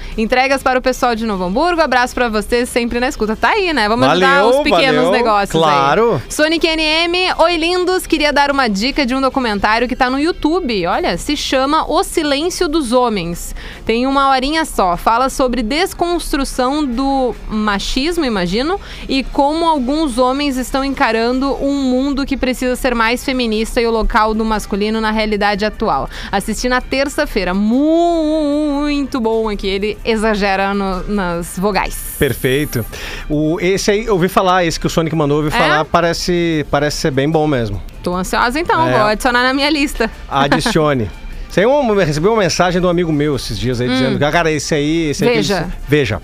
Para o pessoal de Novo Hamburgo. Abraço para vocês sempre na escuta. Tá aí, né? Vamos ajudar Valeu, os pequenos valeu. negócios aí. Claro. Sonic NM, oi lindos, queria dar uma dica de um documentário que tá no YouTube. Olha, se chama O Silêncio dos Homens. Tem uma horinha só. Fala sobre desconstrução do machismo, imagino, e como alguns homens estão encarando um mundo que precisa ser mais feminista e o local do masculino na realidade atual. Assisti na terça-feira. Muito bom aqui. Ele exagera no- nas vogais. Perfeito. O, esse aí, eu ouvi falar, esse que o Sonic mandou, ouvi É? falar, parece, parece ser bem bom mesmo. Tô ansiosa então, É. vou adicionar na minha lista. Adicione. Isso aí eu recebi uma mensagem de um amigo meu esses dias aí, dizendo, cara, esse aí... Esse aí Hum. Veja. ele- Veja.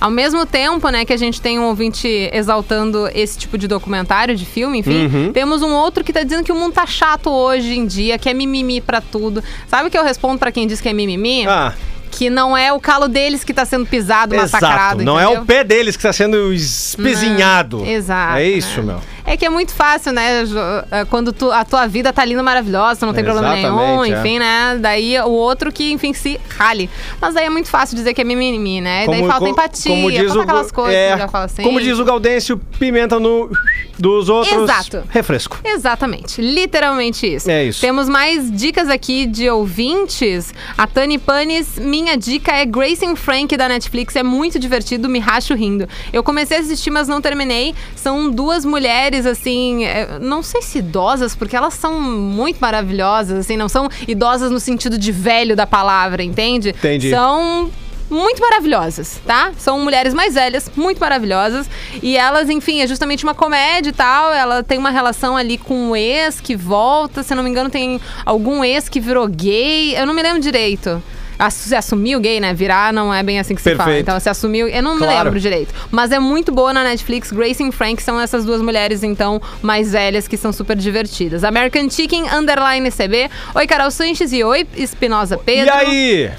Ao mesmo tempo, né, que a gente tem um ouvinte exaltando esse tipo de documentário, de filme, enfim, Uhum. temos um outro que tá dizendo que o mundo tá chato hoje em dia, que é mimimi pra tudo. Sabe o que eu respondo pra quem diz que é mimimi? Ah, Que não é o calo deles que tá sendo pisado, exato. massacrado, Não é entendeu? o pé deles que está sendo espezinhado. Não, exato, É isso, né? meu. É que é muito fácil, né? É, Quando tu- a tua vida tá linda, maravilhosa, tu não tem problema nenhum, Exatamente, é. enfim, né? Daí o outro que, enfim, se rale. Mas daí é muito fácil dizer que é mimimi, né? E daí falta empatia, como diz falta o, aquelas coisas é, que já fala assim. Como diz o Gaudêncio, pimenta no dos outros. Exato. Refresco. Exatamente, literalmente isso. É isso. Temos mais dicas aqui de ouvintes. A Tani Panis, minha dica é Grace and Frank da Netflix, é muito divertido, me racho rindo. Eu comecei a assistir, mas não terminei. São duas mulheres, assim, é, não sei se idosas, porque elas são muito maravilhosas, assim, não são idosas no sentido de velho da palavra, entende? Entendi. São muito maravilhosas, tá? São mulheres mais velhas, muito maravilhosas. E elas, enfim, é justamente uma comédia e tal. Ela tem uma relação ali com o ex que volta. Se não me engano, tem algum ex que virou gay. Eu não me lembro direito. Ass- Se assumiu gay, né? Virar não é bem assim que se fala. Perfeito. Então, se assumiu. Eu não me Claro. lembro direito. Mas é muito boa na Netflix. Grace e Frank são essas duas mulheres, então, mais velhas que são super divertidas. American Chicken Underline CB. Oi, Carol Sanches e oi, Espinosa Pedro. E aí?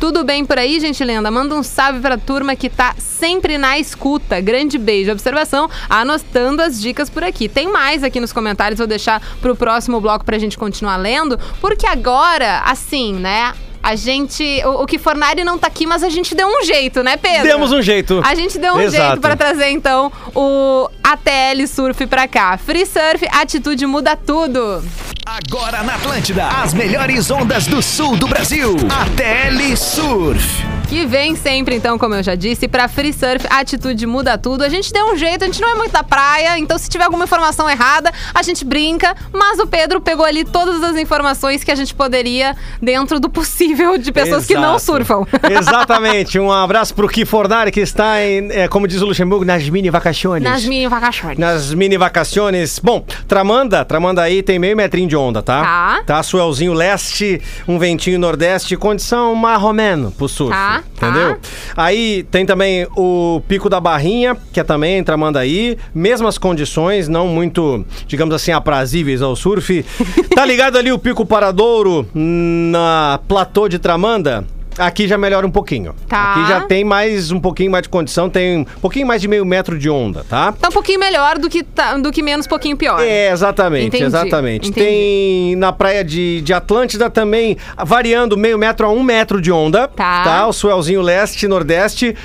Tudo bem por aí, gente linda? Manda um salve pra turma que tá sempre na escuta. Grande beijo. Observação, anotando as dicas por aqui. Tem mais aqui nos comentários, vou deixar pro próximo bloco pra gente continuar lendo, porque agora, assim, né? A gente. O, o que Fornari não tá aqui, mas a gente deu um jeito, né, Pedro? Demos um jeito. A gente deu um Exato. jeito pra trazer, então, o ATL Surf pra cá. Free Surf, atitude muda tudo. Agora na Atlântida, as melhores ondas do sul do Brasil. ATL Surf. Que vem sempre, então, como eu já disse, pra Free Surf, a atitude muda tudo. A gente deu um jeito, a gente não é muito da praia, então se tiver alguma informação errada, a gente brinca. Mas o Pedro pegou ali todas as informações que a gente poderia dentro do possível de pessoas que não Exato. surfam. [LAUGHS] Exatamente. Um abraço pro Ki Fornari, que está em, é, como diz o Luxemburgo, nas mini vacaciones. Nas mini vacações. Nas mini vacaciones. Bom, Tramanda, Tramanda aí tem meio metrinho de onda, tá? Tá. Tá, suelzinho leste, um ventinho nordeste, condição marromeno pro surf. Tá, Entendeu? Aí tem também o Pico da Barrinha, que é também em Tramandaí. Mesmas condições, não muito, digamos assim, aprazíveis ao surf. [LAUGHS] tá ligado ali o Pico Paradouro na platô de Tramanda? Aqui já melhora um pouquinho. Tá. Aqui já tem mais um pouquinho mais de condição, tem um pouquinho mais de meio metro de onda, tá? Tá um pouquinho melhor do que, tá- do que menos, pouquinho pior. É, exatamente, Entendi, exatamente. entendi. Tem na praia de, de Atlântida também, variando meio metro a um metro de onda. Tá. O suelzinho leste, nordeste.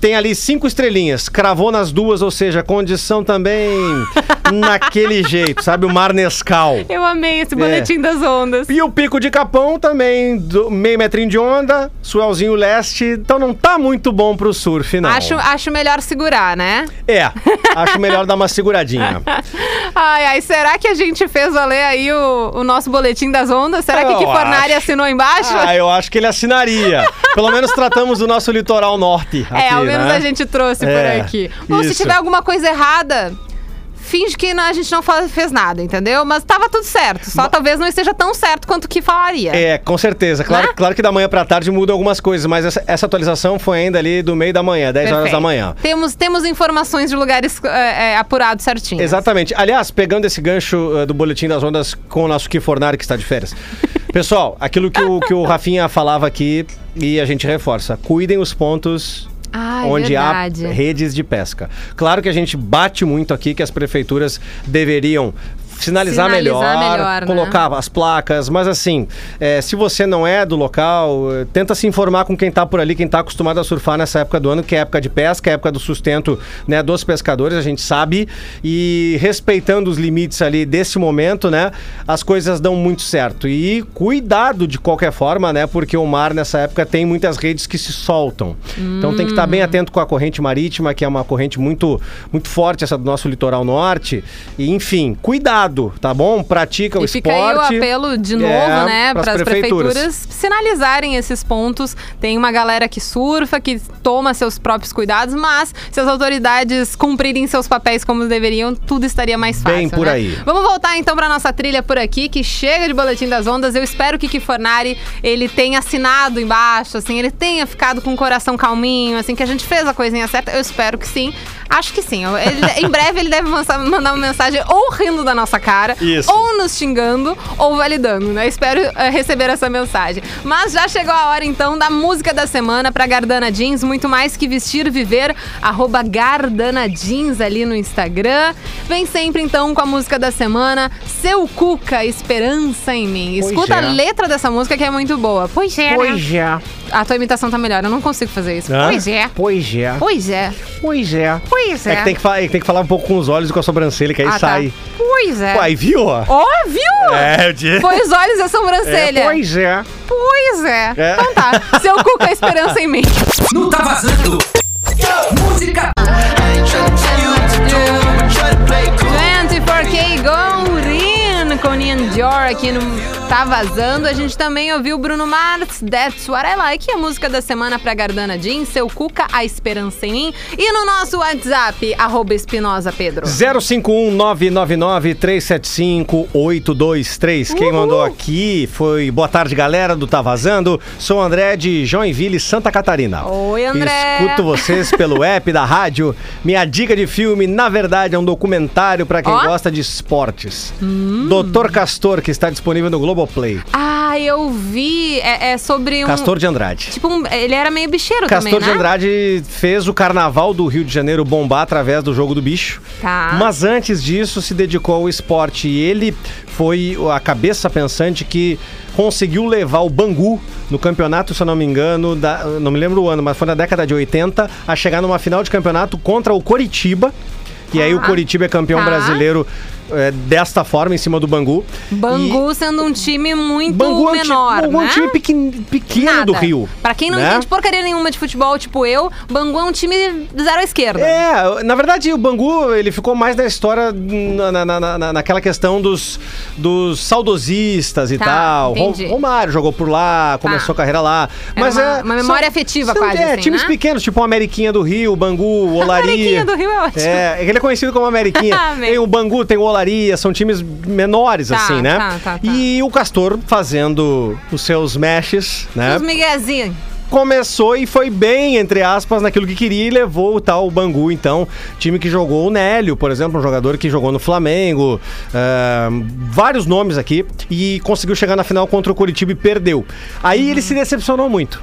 Tem ali cinco estrelinhas. Cravou nas duas, ou seja, condição também [LAUGHS] naquele jeito, sabe? O mar Nescau. Eu amei esse boletim das ondas. E o Pico de Capão também, do- meio metrinho de onda, suelzinho leste. Então não tá muito bom pro surf, não. Acho, acho melhor segurar, né? É, acho melhor dar uma seguradinha. [LAUGHS] Ai, ai, será que a gente fez valer aí o, o nosso boletim das ondas? Será que Eu que Fornari acho. assinou embaixo? Ah, eu acho que ele assinaria. Pelo menos tratamos do nosso litoral norte. é, aqui, ao menos né? a gente trouxe É, por aqui. Bom, se tiver alguma coisa errada, finge que a gente não fez nada, entendeu? Mas tava tudo certo. Só talvez não esteja tão certo quanto que falaria. É, com certeza. Claro, Né? claro que da manhã pra tarde muda algumas coisas, mas essa, essa atualização foi ainda ali do meio da manhã, 10 horas da Perfeito. manhã. Temos, temos informações de lugares é, é, apurados certinho. Exatamente. Aliás, pegando esse gancho eh, do Boletim das Ondas com o nosso Kifornari, que está de férias. [LAUGHS] Pessoal, aquilo que o, que o Rafinha falava aqui e a gente reforça. Cuidem os pontos Ah, é onde verdade. há redes de pesca. Claro que a gente bate muito aqui que as prefeituras deveriam sinalizar, Sinalizar melhor, melhor, né? colocar as placas, mas assim, eh, se você não é do local, eh, tenta se informar com quem tá por ali, quem tá acostumado a surfar nessa época do ano, que é época de pesca, é época do sustento né, dos pescadores, a gente sabe, e respeitando os limites ali desse momento, né, as coisas dão muito certo. E cuidado de qualquer forma, né, porque o mar nessa época tem muitas redes que se soltam. Então tem que estar bem Hum. atento com a corrente marítima, que é uma corrente muito, muito forte, essa do nosso litoral norte. E, enfim, cuidado, tá bom? Pratica o E fica esporte. aí o apelo de novo, É, né, para as prefeituras. prefeituras sinalizarem esses pontos. Tem uma galera que surfa, que toma seus próprios cuidados, mas se as autoridades cumprirem seus papéis como deveriam, tudo estaria mais fácil. Bem por né? aí. Vamos voltar então para nossa trilha por aqui, que chega de boletim das ondas. Eu espero que Kifornari ele tenha assinado embaixo, assim, ele tenha ficado com o coração calminho, assim, que a gente fez a coisinha certa. Eu espero que sim. Acho que sim. Ele- em breve ele deve mandar mandar uma mensagem ou rindo da nossa cara, Isso. ou nos xingando, ou validando, né? Espero eh, receber essa mensagem. Mas já chegou a hora então da música da semana para Gardana Jeans, muito mais que vestir, viver, arroba Gardana Jeans ali no Instagram. Vem sempre então com a música da semana, Seu Cuca, Esperança em Mim. Pois Escuta é. a letra dessa música que é muito boa. Pois é, né? Pois é. A tua imitação tá melhor, eu não consigo fazer isso. Hã? Pois é. Pois é. Pois é. Pois é. Pois é. É que tem que, fa- é que tem que falar um pouco com os olhos e com a sobrancelha, que aí Ah, tá. sai. Pois é. Aí viu, ó? Viu? É, eu disse. Foi os olhos e a sobrancelha. É, pois é. Pois é. É. Então tá. Seu cu com a esperança em mim. Não tá vazando. Música. 24K Gourin com Dior aqui no Tá Vazando. A gente também ouviu Bruno Mars, That's What I Like, a música da semana pra Gardana Jean, Seu Cuca, A Esperança em Mim. E no nosso WhatsApp, arroba Espinosa Pedro. 051-999-375-823. Quem mandou aqui foi Boa tarde, galera do Tá Vazando. Sou o André de Joinville, Santa Catarina. Oi, André. Escuto vocês pelo [LAUGHS] app da rádio. Minha dica de filme, na verdade, é um documentário pra quem Ó. gosta de esportes. Hum. Doutor Castor, que está disponível no Globoplay. Ah, eu vi. É, é sobre um. Castor de Andrade. Tipo, um- ele era meio bicheiro Castor também, de né? Andrade fez o carnaval do Rio de Janeiro bombar através do jogo do bicho. Tá. Mas antes disso se dedicou ao esporte e ele foi a cabeça pensante que conseguiu levar o Bangu no campeonato, se eu não me engano, da- não me lembro o ano, mas foi na década de 80, a chegar numa final de campeonato contra o Coritiba. E aí o Ah, Coritiba é campeão tá. brasileiro é, desta forma, em cima do Bangu. Bangu sendo um time muito Bangu é um ti- menor, Bangu é né? um time pequen- pequeno Nada. do Rio. Pra quem não né? entende porcaria nenhuma de futebol, tipo eu, Bangu é um time zero à esquerda. É, na verdade o Bangu ele ficou mais na história na, na- na- na- naquela questão dos, dos saudosistas e Tá, tal. Entendi. Romário jogou por lá, começou a carreira lá. É Mas uma- é uma memória afetiva quase, É, assim, times né? pequenos, tipo o Ameriquinha do Rio, o Bangu, o [LAUGHS] Olaria. Ameriquinha do Rio é ótimo. É, ele é conhecido como Ameriquinha. [LAUGHS] Tem o Bangu, tem o Olaria, são times menores Tá, assim, né? tá, tá, tá. E o Castor fazendo os seus meshes, né? Os miguezinhos. começou e foi bem, entre aspas, naquilo que queria e levou o tal Bangu, então, time que jogou o Nélio, por exemplo, um jogador que jogou no Flamengo, ah, vários nomes aqui, e conseguiu chegar na final contra o Curitiba e perdeu. Aí ele se decepcionou muito.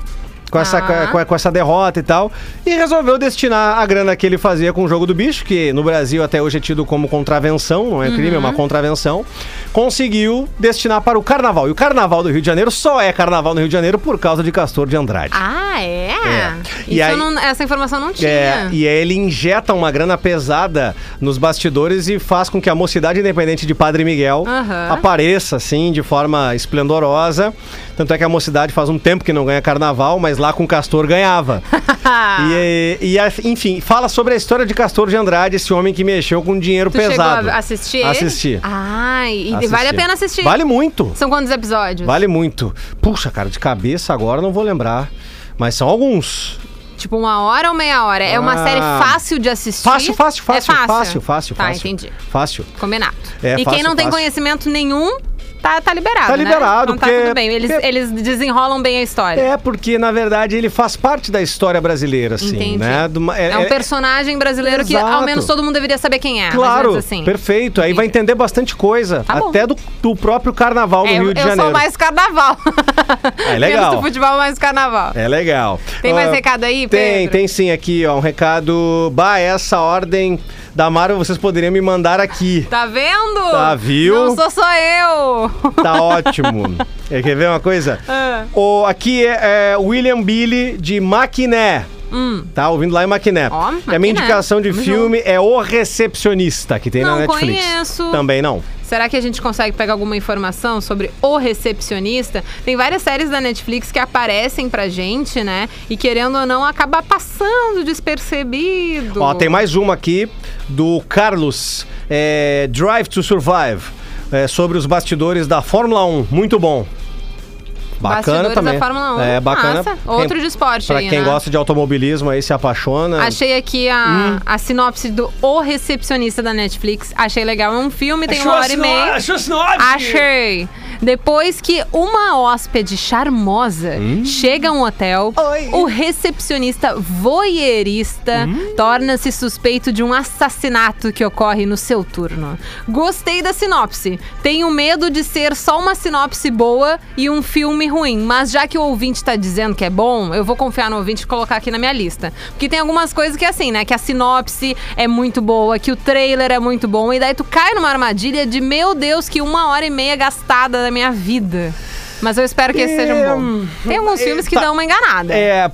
Com essa, Ah. com, com essa derrota e tal, e resolveu destinar a grana que ele fazia com o jogo do bicho, que no Brasil até hoje é tido como contravenção, não é crime, é Uhum. uma contravenção. Conseguiu destinar para o carnaval. E o carnaval do Rio de Janeiro só é carnaval no Rio de Janeiro por causa de Castor de Andrade. Ah, é? É. E aí- não- essa informação não tinha. É, e aí ele injeta uma grana pesada nos bastidores e faz com que a mocidade independente de Padre Miguel Aham. apareça, assim, de forma esplendorosa. Tanto é que a mocidade faz um tempo que não ganha carnaval, mas lá com Castor ganhava. [LAUGHS] e, e, a- enfim, fala sobre a história de Castor de Andrade, esse homem que mexeu com dinheiro Tu chegou pesado. a assistir ele? Assisti. Ai, e vale a pena assistir. Vale muito. São quantos episódios? Vale muito. Puxa, cara, de cabeça agora não vou lembrar. Mas são alguns. Tipo, uma hora ou meia hora? É uma Ah. série fácil de assistir? Fácil, fácil, fácil, É fácil, fácil, fácil, Tá, fácil. entendi. Fácil. Combinado. É, e quem fácil, não tem conhecimento nenhum, tá, tá liberado, Tá né? liberado, Então tá porque- tudo bem. Eles, porque- eles desenrolam bem a história. É, porque na verdade ele faz parte da história brasileira, assim, Entendi. né? De uma- É, um personagem brasileiro que ao Exato. menos todo mundo deveria saber quem é. Claro, assim. perfeito. Aí vai entender bastante coisa. Tá até do, do próprio carnaval no É, Rio de eu Janeiro. sou mais carnaval. [LAUGHS] É legal. Menos do futebol, mais carnaval. É legal. Tem mais Ah, recado aí, Tem, Pedro? tem sim aqui, ó. Um recado. Bah, essa ordem da Marvel vocês poderiam me mandar aqui. Tá vendo? Tá, viu? Não sou só eu. Tá ótimo. [LAUGHS] É, Quer ver uma coisa? Ah. O, aqui é, é William Billy de Maquiné. Hum. Tá ouvindo lá em Maquiné. Ó, É minha Maquiné. indicação de Tamo filme é O Recepcionista, que tem Não na Netflix. conheço. Também não. Será que a gente consegue pegar alguma informação sobre o recepcionista? Tem várias séries da Netflix que aparecem pra gente, né? E querendo ou não, acaba passando despercebido. Ó, tem mais uma aqui do Carlos, é, Drive to Survive, é, sobre os bastidores da Fórmula 1. Muito bom. Bacana Bastidores também. da Fórmula 1. É bacana. Outro de esporte aí, quem né? gosta de automobilismo aí se apaixona. Achei aqui Hum. a, a sinopse do O Recepcionista da Netflix. Achei legal. É um filme, tem uma hora e meia. Achei! Depois que uma hóspede charmosa chega a um hotel, Hum. Oi. o recepcionista voyeurista Hum. torna-se suspeito de um assassinato que ocorre no seu turno. Gostei da sinopse. Tenho medo de ser só uma sinopse boa e um filme ruim, mas já que o ouvinte tá dizendo que é bom, eu vou confiar no ouvinte e colocar aqui na minha lista. Porque tem algumas coisas que é assim, né? Que a sinopse é muito boa, que o trailer é muito bom, e daí tu cai numa armadilha de, meu Deus, que uma hora e meia gastada da minha vida. Mas eu espero que esse seja um bom. Tem alguns É, filmes que tá. dão uma enganada. É.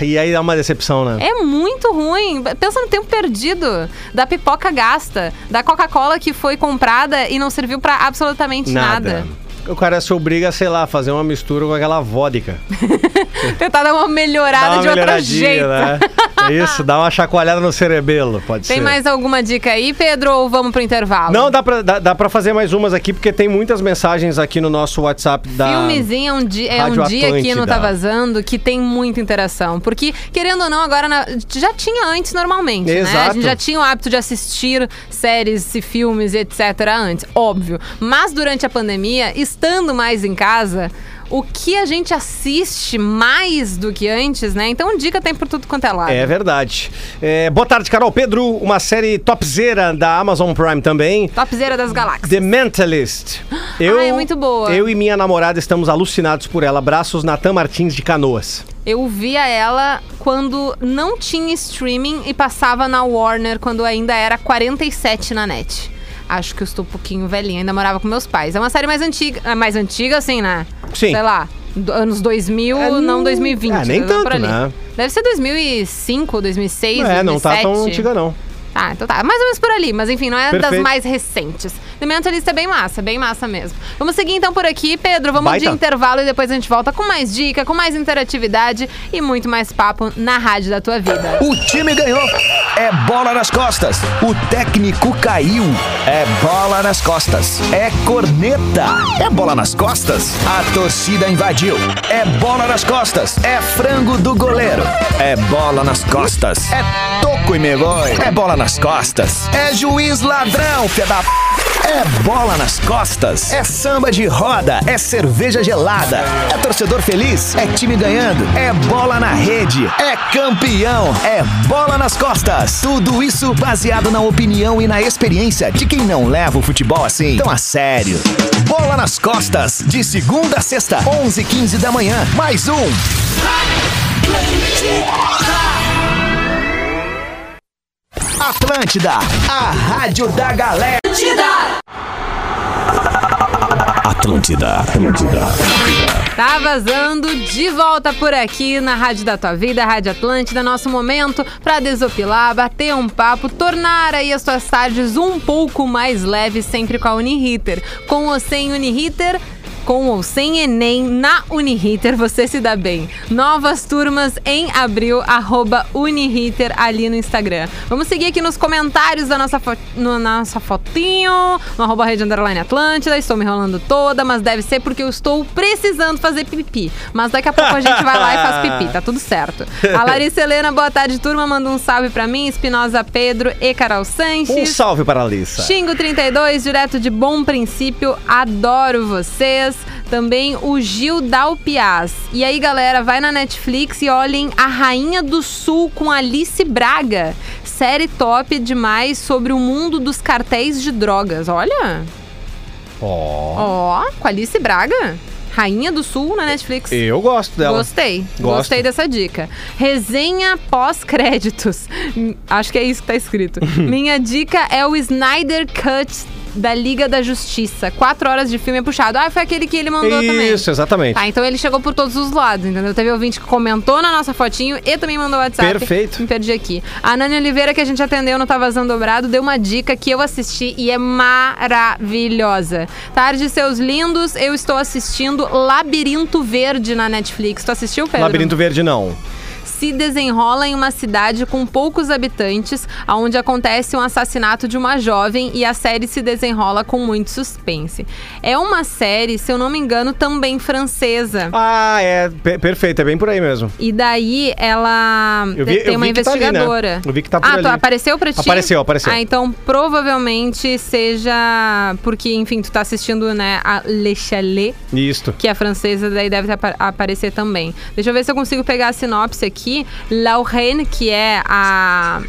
e aí dá uma decepção, né? É muito ruim. Pensa no tempo perdido. Da pipoca gasta. Da Coca-Cola que foi comprada e não serviu pra absolutamente nada. O cara se obriga, sei lá, a fazer uma mistura com aquela vodka. [LAUGHS] Tentar dar uma melhorada dá uma de outro jeito. né? Isso, dá uma chacoalhada no cerebelo, pode Tem ser. mais alguma dica aí, Pedro, ou vamos pro intervalo? Não, dá pra, dá, dá pra fazer mais umas aqui, porque tem muitas mensagens aqui no nosso WhatsApp da. Filmezinho é um dia, é um dia no Atlântida. Tá Vazando que tem muita interação. Porque, querendo ou não, agora na- já tinha antes normalmente, né? A Exato. gente já tinha o hábito de assistir séries e filmes, etc. antes, óbvio. Mas durante a pandemia, estando mais em casa. O que a gente assiste mais do que antes, né? Então, dica tem por tudo quanto é lado. É verdade. É, boa tarde, Carol Pedro. Uma série topzera da Amazon Prime também. Topzera das galáxias. The Mentalist. Eu, Ah, é muito boa. Eu e minha namorada estamos alucinados por ela. Abraços, Natan Martins de Canoas. Eu via ela quando não tinha streaming e passava na Warner quando ainda era 47 na net. Acho que eu estou um pouquinho velhinha, ainda morava com meus pais. É uma série mais antiga, é mais antiga assim, né? Sim. Sei lá, do- anos 2000, É, não 2020. é, nem tanto, né? Deve ser 2005, 2006, é, 2007. não tá tão antiga, não. Tá, então tá. Mais ou menos por ali, mas enfim, não é das Perfeito. mais recentes. The Mentalist é bem massa, bem massa mesmo. Vamos seguir então por aqui, Pedro. Vamos Baita. de intervalo e depois a gente volta com mais dica, com mais interatividade e muito mais papo na rádio da tua vida. O time ganhou. É bola nas costas. O técnico caiu. É bola nas costas. É corneta. É bola nas costas. A torcida invadiu. É bola nas costas. É frango do goleiro. É bola nas costas. É toco e me. É bola nas costas. É juiz ladrão, fé da p... É bola nas costas. É samba de roda. É cerveja gelada. É torcedor feliz. É time ganhando. É bola na rede. É campeão. É bola nas costas. Tudo isso baseado na opinião e na experiência de quem não leva o futebol assim tão a sério. Bola nas costas. De segunda a sexta, 11 h 15 da manhã. Mais um. Atlântida, a rádio da galera. Atlântida, Atlântida. Tá vazando de volta por aqui na Rádio da Tua Vida, Rádio Atlântida, nosso momento pra desopilar, bater um papo, tornar aí as tuas tardes um pouco mais leves, sempre com a Uniriter. Com ou sem Uniriter, com ou sem Enem na Uniriter, você se dá bem. Novas turmas em abril, arroba Uniriter ali no Instagram. Vamos seguir aqui nos comentários da nossa, fo no, nossa fotinho, no arroba Rede Underline Atlântida. Estou me enrolando toda, mas deve ser porque eu estou precisando fazer pipi. Mas daqui a pouco a gente vai lá e faz pipi, tá tudo certo. A [LAUGHS] Larissa Helena, boa tarde, turma. Manda um salve pra mim, Espinosa Pedro e Carol Sanches. Um salve para a Alissa. Xingo 32, direto de Bom Princípio, adoro vocês. Também o Gil Dalpiaz. E aí, galera, vai na Netflix e olhem A Rainha do Sul com Alice Braga. Série top demais sobre o mundo dos cartéis de drogas. Olha, Ó. ó, com Alice Braga. Rainha do Sul na Netflix. Eu gosto dela. Gostei. Gosto. Gostei dessa dica. Resenha pós-créditos. [LAUGHS] Acho que é isso que tá escrito. [LAUGHS] Minha dica é o Snyder Cut da Liga da Justiça. Quatro horas de filme é puxado. Ah, foi aquele que ele mandou também. Isso, exatamente. Tá, então ele chegou por todos os lados, entendeu? Teve ouvinte que comentou na nossa fotinho e também mandou WhatsApp. Perfeito. Me perdi aqui. A Nani Oliveira, que a gente atendeu no Tá Vazando Dobrado, deu uma dica que eu assisti e é maravilhosa. Tarde, seus lindos, eu estou assistindo Labirinto Verde na Netflix. Tu assistiu, Pedro? Labirinto Verde não. Se desenrola em uma cidade com poucos habitantes, onde acontece um assassinato de uma jovem e a série se desenrola com muito suspense. É uma série, se eu não me engano, também francesa. Ah, é. per- perfeito, é bem por aí mesmo. E daí ela Eu vi- tem eu uma vi que tá ali, né? investigadora. Eu vi que tá por ah, ali. tu apareceu pra ti? Apareceu, apareceu. Ah, então provavelmente seja porque, enfim, tu tá assistindo, né, a Le Chalet, Isto. que é francesa, daí deve apa- aparecer também. Deixa eu ver se eu consigo pegar a sinopse aqui. Lauren, que é a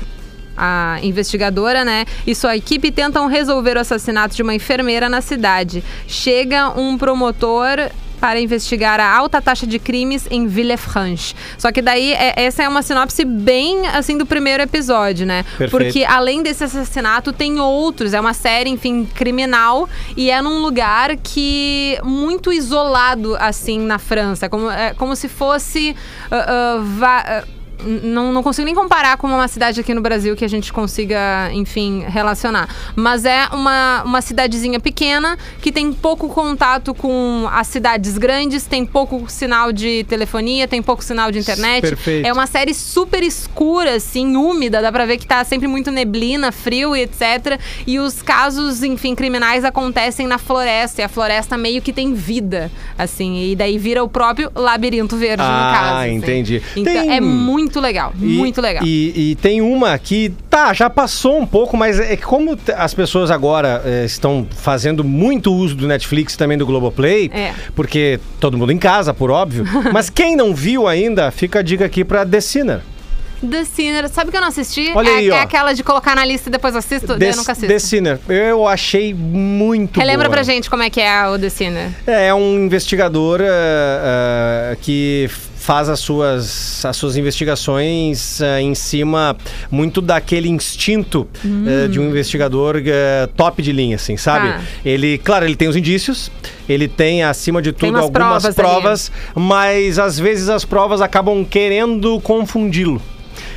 a investigadora, né? E sua equipe tentam resolver o assassinato de uma enfermeira na cidade. Chega um promotor para investigar a alta taxa de crimes em Villefranche. Só que daí é- essa é uma sinopse bem assim do primeiro episódio, né? Perfeito. Porque além desse assassinato tem outros. É uma série, enfim, criminal e é num lugar que muito isolado assim na França, como é como se fosse ah, n- não, não consigo nem comparar com uma cidade aqui no Brasil que a gente consiga, enfim, relacionar. Mas é uma, uma cidadezinha pequena que tem pouco contato com as cidades grandes, tem pouco sinal de telefonia, tem pouco sinal de internet. Perfeito. É uma série super escura, assim, úmida, dá pra ver que tá sempre muito neblina, frio e etc. E os casos, enfim, criminais acontecem na floresta, e a floresta meio que tem vida, assim, e daí vira o próprio labirinto verde, no Ah, caso. assim. entendi. Então Tem- é muito legal, E- muito legal. E, e tem uma que, tá, já passou um pouco, mas é que como as pessoas agora eh, estão fazendo muito uso do Netflix e também do Globoplay, É. porque todo mundo em casa, por óbvio, [LAUGHS] mas quem não viu ainda, fica a dica aqui pra The Sinner. The Sinner, sabe que eu não assisti? Olha é, aí, é aquela de colocar na lista e depois assisto? Daí eu nunca assisto. The Sinner. Eu achei muito Relembra boa. pra gente como é que é o The Sinner. É um investigador eh, eh, que faz as suas, as suas investigações eh, em cima muito daquele instinto eh, de um investigador eh, top de linha, assim, sabe? Tá. Ele, claro, ele tem os indícios, ele tem, acima de tudo, umas algumas provas provas, mas às vezes as provas acabam querendo confundi-lo.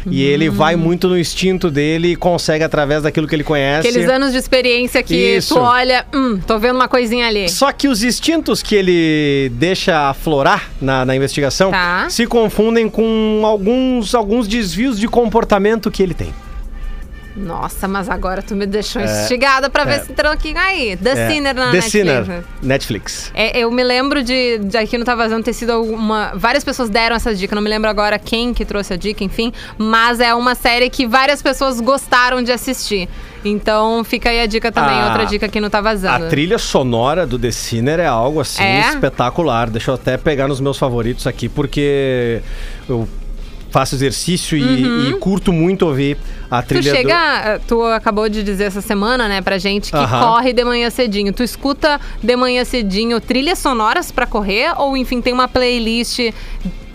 E ele vai muito no instinto dele e consegue, através daquilo que ele conhece. Aqueles anos de experiência que Isso. tu olha, hum, tô vendo uma coisinha ali. Só que os instintos que ele deixa aflorar na, na investigação Tá. se confundem com alguns, alguns desvios de comportamento que ele tem. Nossa, mas agora tu me deixou instigada pra ver é. se tranquinho aí. The É, Sinner na The Netflix. Sinner? Netflix. É, eu me lembro de, de aqui no Tá Vazando ter sido alguma. Várias pessoas deram essa dica, não me lembro agora quem que trouxe a dica, enfim. Mas é uma série que várias pessoas gostaram de assistir. Então fica aí a dica também, A- outra dica aqui no Tá A Vazando. trilha sonora do The Sinner é algo assim É? espetacular. Deixa eu até pegar nos meus favoritos aqui, porque eu faço exercício e, e curto muito ouvir a Uhum. Tu trilha do... chega, tu acabou de dizer essa semana, né, pra gente que Aham. corre de manhã cedinho. Tu escuta de manhã cedinho trilhas sonoras pra correr ou enfim tem uma playlist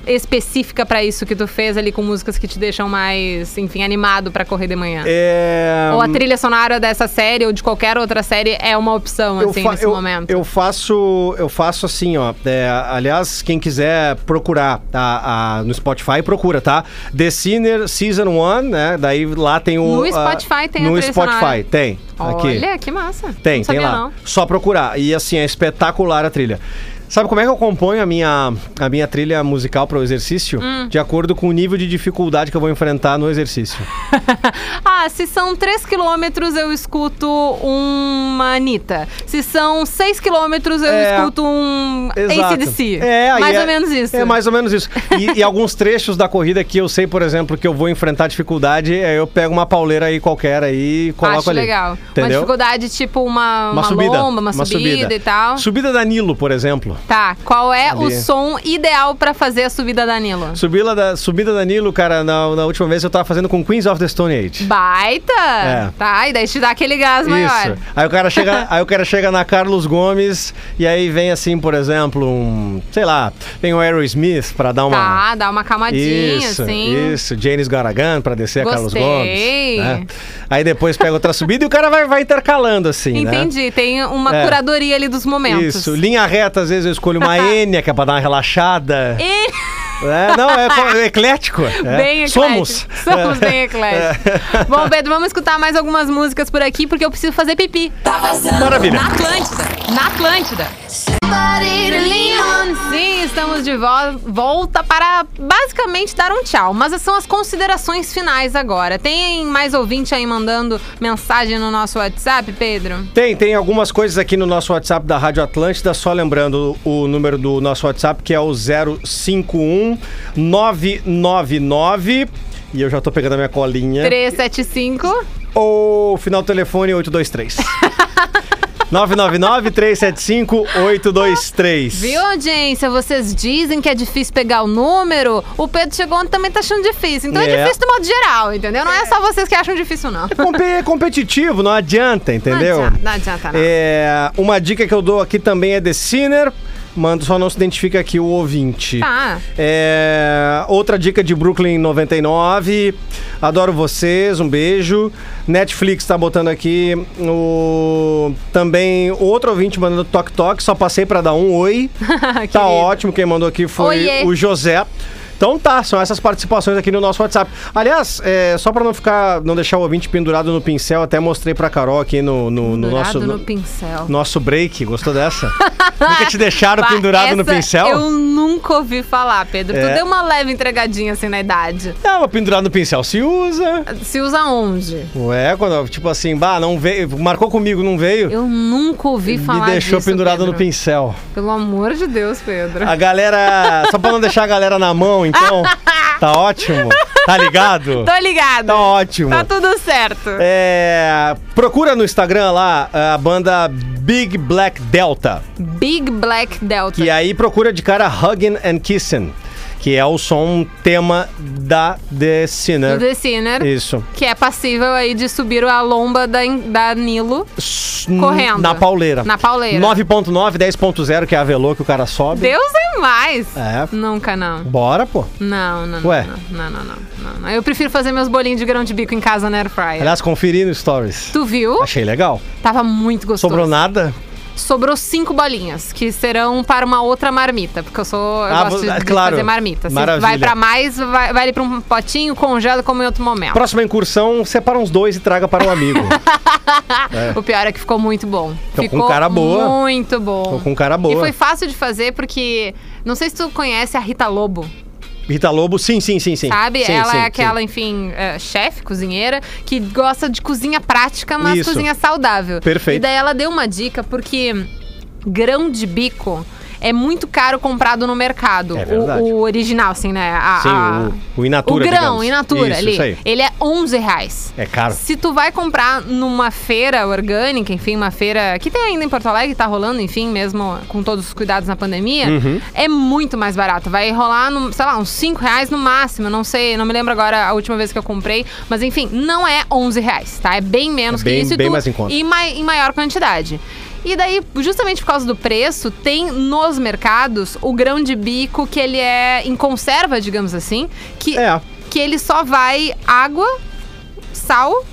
específica pra isso que tu fez ali com músicas que te deixam mais, enfim, animado pra correr de manhã? É... Ou a trilha sonora dessa série ou de qualquer outra série é uma opção, assim, fa- nesse eu, momento? eu faço, eu faço assim, ó. é, aliás, quem quiser procurar a- a- no Spotify, procura, tá? The Sinner Season 1, né? Daí lá tem o. No a- Spotify tem a No trilha Spotify, sonora. tem. Aqui. Olha, que massa. Tem, tem lá. Não. Só procurar. E assim, é espetacular a trilha. Sabe como é que eu componho a minha, a minha trilha musical para o exercício? Hum. De acordo com o nível de dificuldade que eu vou enfrentar no exercício. [LAUGHS] ah, se são 3 quilômetros, eu escuto uma Anitta. Se são 6 quilômetros, eu É, escuto um. ACDC. É, Mais é- ou menos isso. É mais ou menos isso. E, e [LAUGHS] alguns trechos da corrida que eu sei, por exemplo, que eu vou enfrentar dificuldade, é eu pego uma pauleira aí qualquer aí e coloco Acho ali. legal. Uma Entendeu? dificuldade tipo uma, Uma uma, subida. lomba, uma, subida, e tal. Subida da Nilo, por exemplo. Tá, qual é o Ali. som ideal pra fazer a subida da Nilo? Subida da, subida da Nilo, cara, na, na última vez eu tava fazendo com Queens of the Stone Age. Baita! É. Tá, e daí te dá aquele gás maior. Isso. Aí o cara chega, [LAUGHS] aí o cara chega na Carlos Gomes e aí vem assim, por exemplo, um, sei lá, vem o Aerosmith pra dar uma Tá, dá uma camadinha, Isso, assim. isso. Janis Garagan pra descer a Carlos Gostei. Gomes. né? Aí depois pega outra subida e o cara vai, vai intercalando assim, né? Entendi, tem uma É. curadoria ali dos momentos. Isso. Linha reta, às vezes eu escolho uma [LAUGHS] Enya, que é pra dar uma relaxada. E... É, não, é, é eclético. [LAUGHS] é. Bem eclético. Somos. Somos É. bem ecléticos. Bom, Pedro, vamos escutar mais algumas músicas por aqui, porque eu preciso fazer pipi. Maravilha. Na Atlântida. Na Atlântida. Sim, estamos de vo- volta para basicamente dar um tchau. Mas são as considerações finais agora. Tem mais ouvinte aí mandando mensagem no nosso WhatsApp, Pedro? Tem, tem algumas coisas aqui no nosso WhatsApp da Rádio Atlântida, só lembrando o número do nosso WhatsApp, que é o 051 999 e eu já tô pegando a minha colinha. 375. Ou final do telefone 823. [LAUGHS] 999-375-823. Viu, audiência? Vocês dizem que é difícil pegar o número. O Pedro chegou ontem também tá achando difícil. Então é, É. difícil do modo geral, entendeu? Não é só vocês que acham difícil, não. Compe- É competitivo, não adianta, entendeu? Não adianta, não adianta, não. É, uma dica que eu dou aqui também é The Sinner. Manda, só não se identifica aqui o ouvinte. Tá. É, outra dica de Brooklyn 99. Adoro vocês, um beijo. Netflix tá botando aqui o também outro ouvinte mandando toque toque, só passei pra dar um oi. [LAUGHS] tá ótimo, quem mandou aqui foi Oiê. o José. Então tá, são essas participações aqui no nosso WhatsApp. Aliás, é, só pra não ficar, não deixar o ouvinte pendurado no pincel, até mostrei pra Carol aqui no, no, no nosso no no- pincel. nosso break. Gostou dessa? [LAUGHS] Nunca te deixaram Bah, pendurado no pincel? Eu nunca ouvi falar, Pedro. É. Tu deu uma leve entregadinha assim na idade. Não, mas pendurado no pincel se usa. Se usa onde? Ué, quando, tipo assim, bah, não veio, marcou comigo, não veio. Eu nunca ouvi falar Me deixou disso, pendurado no Pedro. pincel. Pelo amor de Deus, Pedro. A galera, só pra não deixar a galera na mão, então, tá ótimo. Tá ligado? Tô ligado. Tá ótimo. Tá tudo certo. É, procura no Instagram lá a banda Big Black Delta. Big Black Delta. Que aí procura de cara Huggin' and Kissin', que é o som tema da The Sinner. Do The Sinner. Isso. Que é passível aí de subir a lomba da, da Nilo. S- Correndo. Na pauleira. Na pauleira. 9.9, 10.0 que é a velô que o cara sobe. Deus é mais. É. Nunca não. Bora, pô. Não, não, não. Ué. Não, não, não, não, não, não. Eu prefiro fazer meus bolinhos de grão de bico em casa na Air Fryer. Aliás, conferi no Stories. Tu viu? Achei legal. Tava muito gostoso. Sobrou nada? Sobrou cinco bolinhas, que serão para uma outra marmita, porque eu sou. Eu Ah, gosto de, de claro. fazer marmita. Se Maravilha. vai pra mais, vai, vai ali pra um potinho, congela como em outro momento. Próxima incursão, separa uns dois e traga para o amigo. [LAUGHS] O pior é que ficou muito bom. Tô com ficou cara boa. Muito bom. Tô com cara boa. E foi fácil de fazer porque. Não sei se tu conhece a Rita Lobo, Rita Lobo, sim, sim, sim, sim. sabe? Sim, Ela sim, é sim. aquela, enfim, é, chefe, cozinheira, que gosta de cozinha prática, mas Isso. cozinha saudável. Perfeito. E daí ela deu uma dica porque grão de bico. É muito caro comprado no mercado. É o, o original, assim, né? A- Sim, a- o, o in natura, o grão, digamos. in natura isso, ali. Isso. Ele é 11 reais. É caro. Se tu vai comprar numa feira orgânica, enfim, uma feira que tem ainda em Porto Alegre, tá rolando, enfim, mesmo com todos os cuidados na pandemia, Uhum. é muito mais barato. Vai rolar, no, sei lá, uns 5 reais no máximo. Não sei, não me lembro agora a última vez que eu comprei. Mas enfim, não é 11 reais, tá? É bem menos É bem- que isso. e bem tu- mais em conta. E mai- em maior quantidade. E daí, justamente por causa do preço, tem nos mercados o grão de bico que ele é em conserva, digamos assim, que, É. que ele só vai água, sal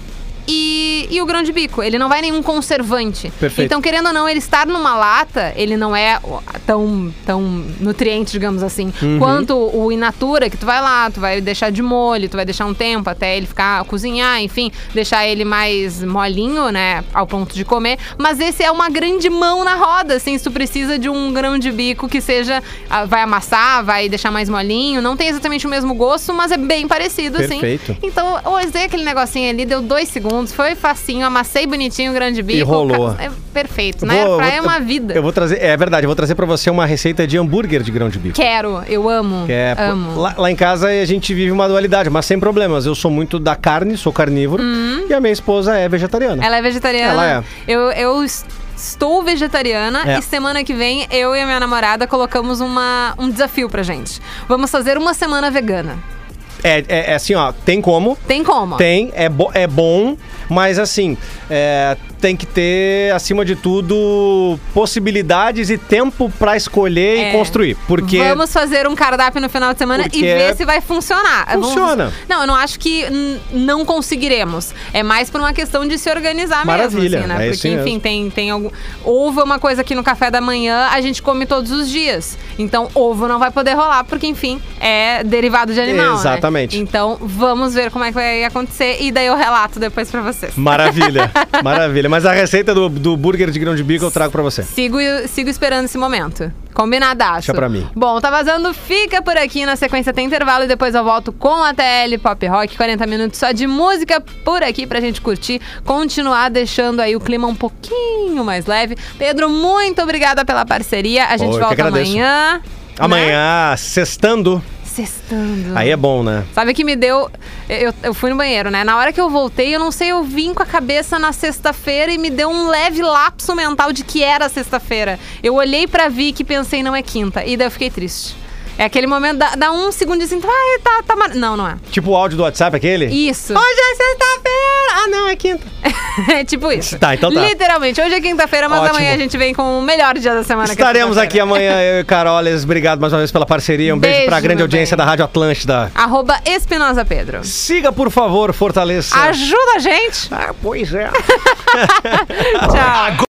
e, e o grão de bico. Ele não vai nenhum conservante. Perfeito. Então, querendo ou não, ele estar numa lata, ele não é tão, tão nutriente, digamos assim, Uhum. quanto o in natura, que tu vai lá, tu vai deixar de molho, tu vai deixar um tempo até ele ficar, cozinhar, enfim, deixar ele mais molinho, né, ao ponto de comer. Mas esse é uma grande mão na roda, assim, se tu precisa de um grão de bico que seja, ah, vai amassar, vai deixar mais molinho, não tem exatamente o mesmo gosto, mas é bem parecido, Perfeito. assim. Então, eu usei aquele negocinho ali, deu dois segundos, foi facinho, amassei bonitinho o grão de bico. rolou. É perfeito, né? vou- Praia é uma vida. Eu vou trazer, é verdade, eu vou trazer pra você uma receita de hambúrguer de grão de bico. Quero, eu amo. Que é, amo. lá, lá em casa a gente vive uma dualidade, mas sem problemas. Eu sou muito da carne, sou carnívoro, e a minha esposa é vegetariana. Ela é vegetariana. Ela é. Eu, eu es- estou vegetariana É. e semana que vem eu e a minha namorada colocamos uma, um desafio pra gente. Vamos fazer uma semana vegana. É, é- é assim, ó, tem como. Tem como? Tem, é, bo- é bom, mas assim, é, tem que ter, acima de tudo, possibilidades e tempo pra escolher É. e construir. Porque. Vamos fazer um cardápio no final de semana Porque e ver se vai funcionar. Vamos- Funciona. Não, eu não acho que não conseguiremos. É mais por uma questão de se organizar Maravilha, mesmo, assim, né? é Porque, enfim, mesmo. tem, tem algum. Ovo é uma coisa que no café da manhã a gente come todos os dias. Então, ovo não vai poder rolar, porque, enfim, é derivado de animal. né? Exatamente. Então, vamos ver como é que vai acontecer e daí eu relato depois pra vocês. Maravilha, [LAUGHS] maravilha. Mas a receita do, do burger de grão de bico eu trago pra você. Sigo, sigo esperando esse momento. Combinadaço. Deixa pra mim. Bom, tá vazando, fica por aqui. Na sequência tem intervalo e depois eu volto com a TL Pop Rock. 40 minutos só de música por aqui pra gente curtir. Continuar deixando aí o clima um pouquinho mais leve. Pedro, muito obrigada pela parceria. A gente que volta agradeço. amanhã. né? Amanhã, sextando, Sextando. aí é bom, né? Sabe o que me deu. Eu, eu fui no banheiro, né? Na hora que eu voltei, eu não sei, eu vim com a cabeça na sexta-feira e me deu um leve lapso mental de que era sexta-feira. Eu olhei pra Vicky e pensei, não é quinta. E daí eu fiquei triste. É aquele momento, dá, dá um segundo assim, ah, tá, tá. mar-" Não, não é. Tipo o áudio do WhatsApp, aquele? Isso. Hoje é sexta-feira! Ah, não, é quinta. [LAUGHS] é tipo isso. Tá, então tá. Literalmente. Hoje é quinta-feira, mas Ótimo. amanhã a gente vem com o melhor dia da semana. que é Estaremos aqui amanhã, eu e Caroles. Obrigado mais uma vez pela parceria. Um beijo, Beijo, pra grande audiência bem. da Rádio Atlântida. Arroba Espinosa Pedro. Siga, por favor, fortaleça. Ajuda a gente. Ah, pois é. [LAUGHS] [LAUGHS] Tchau.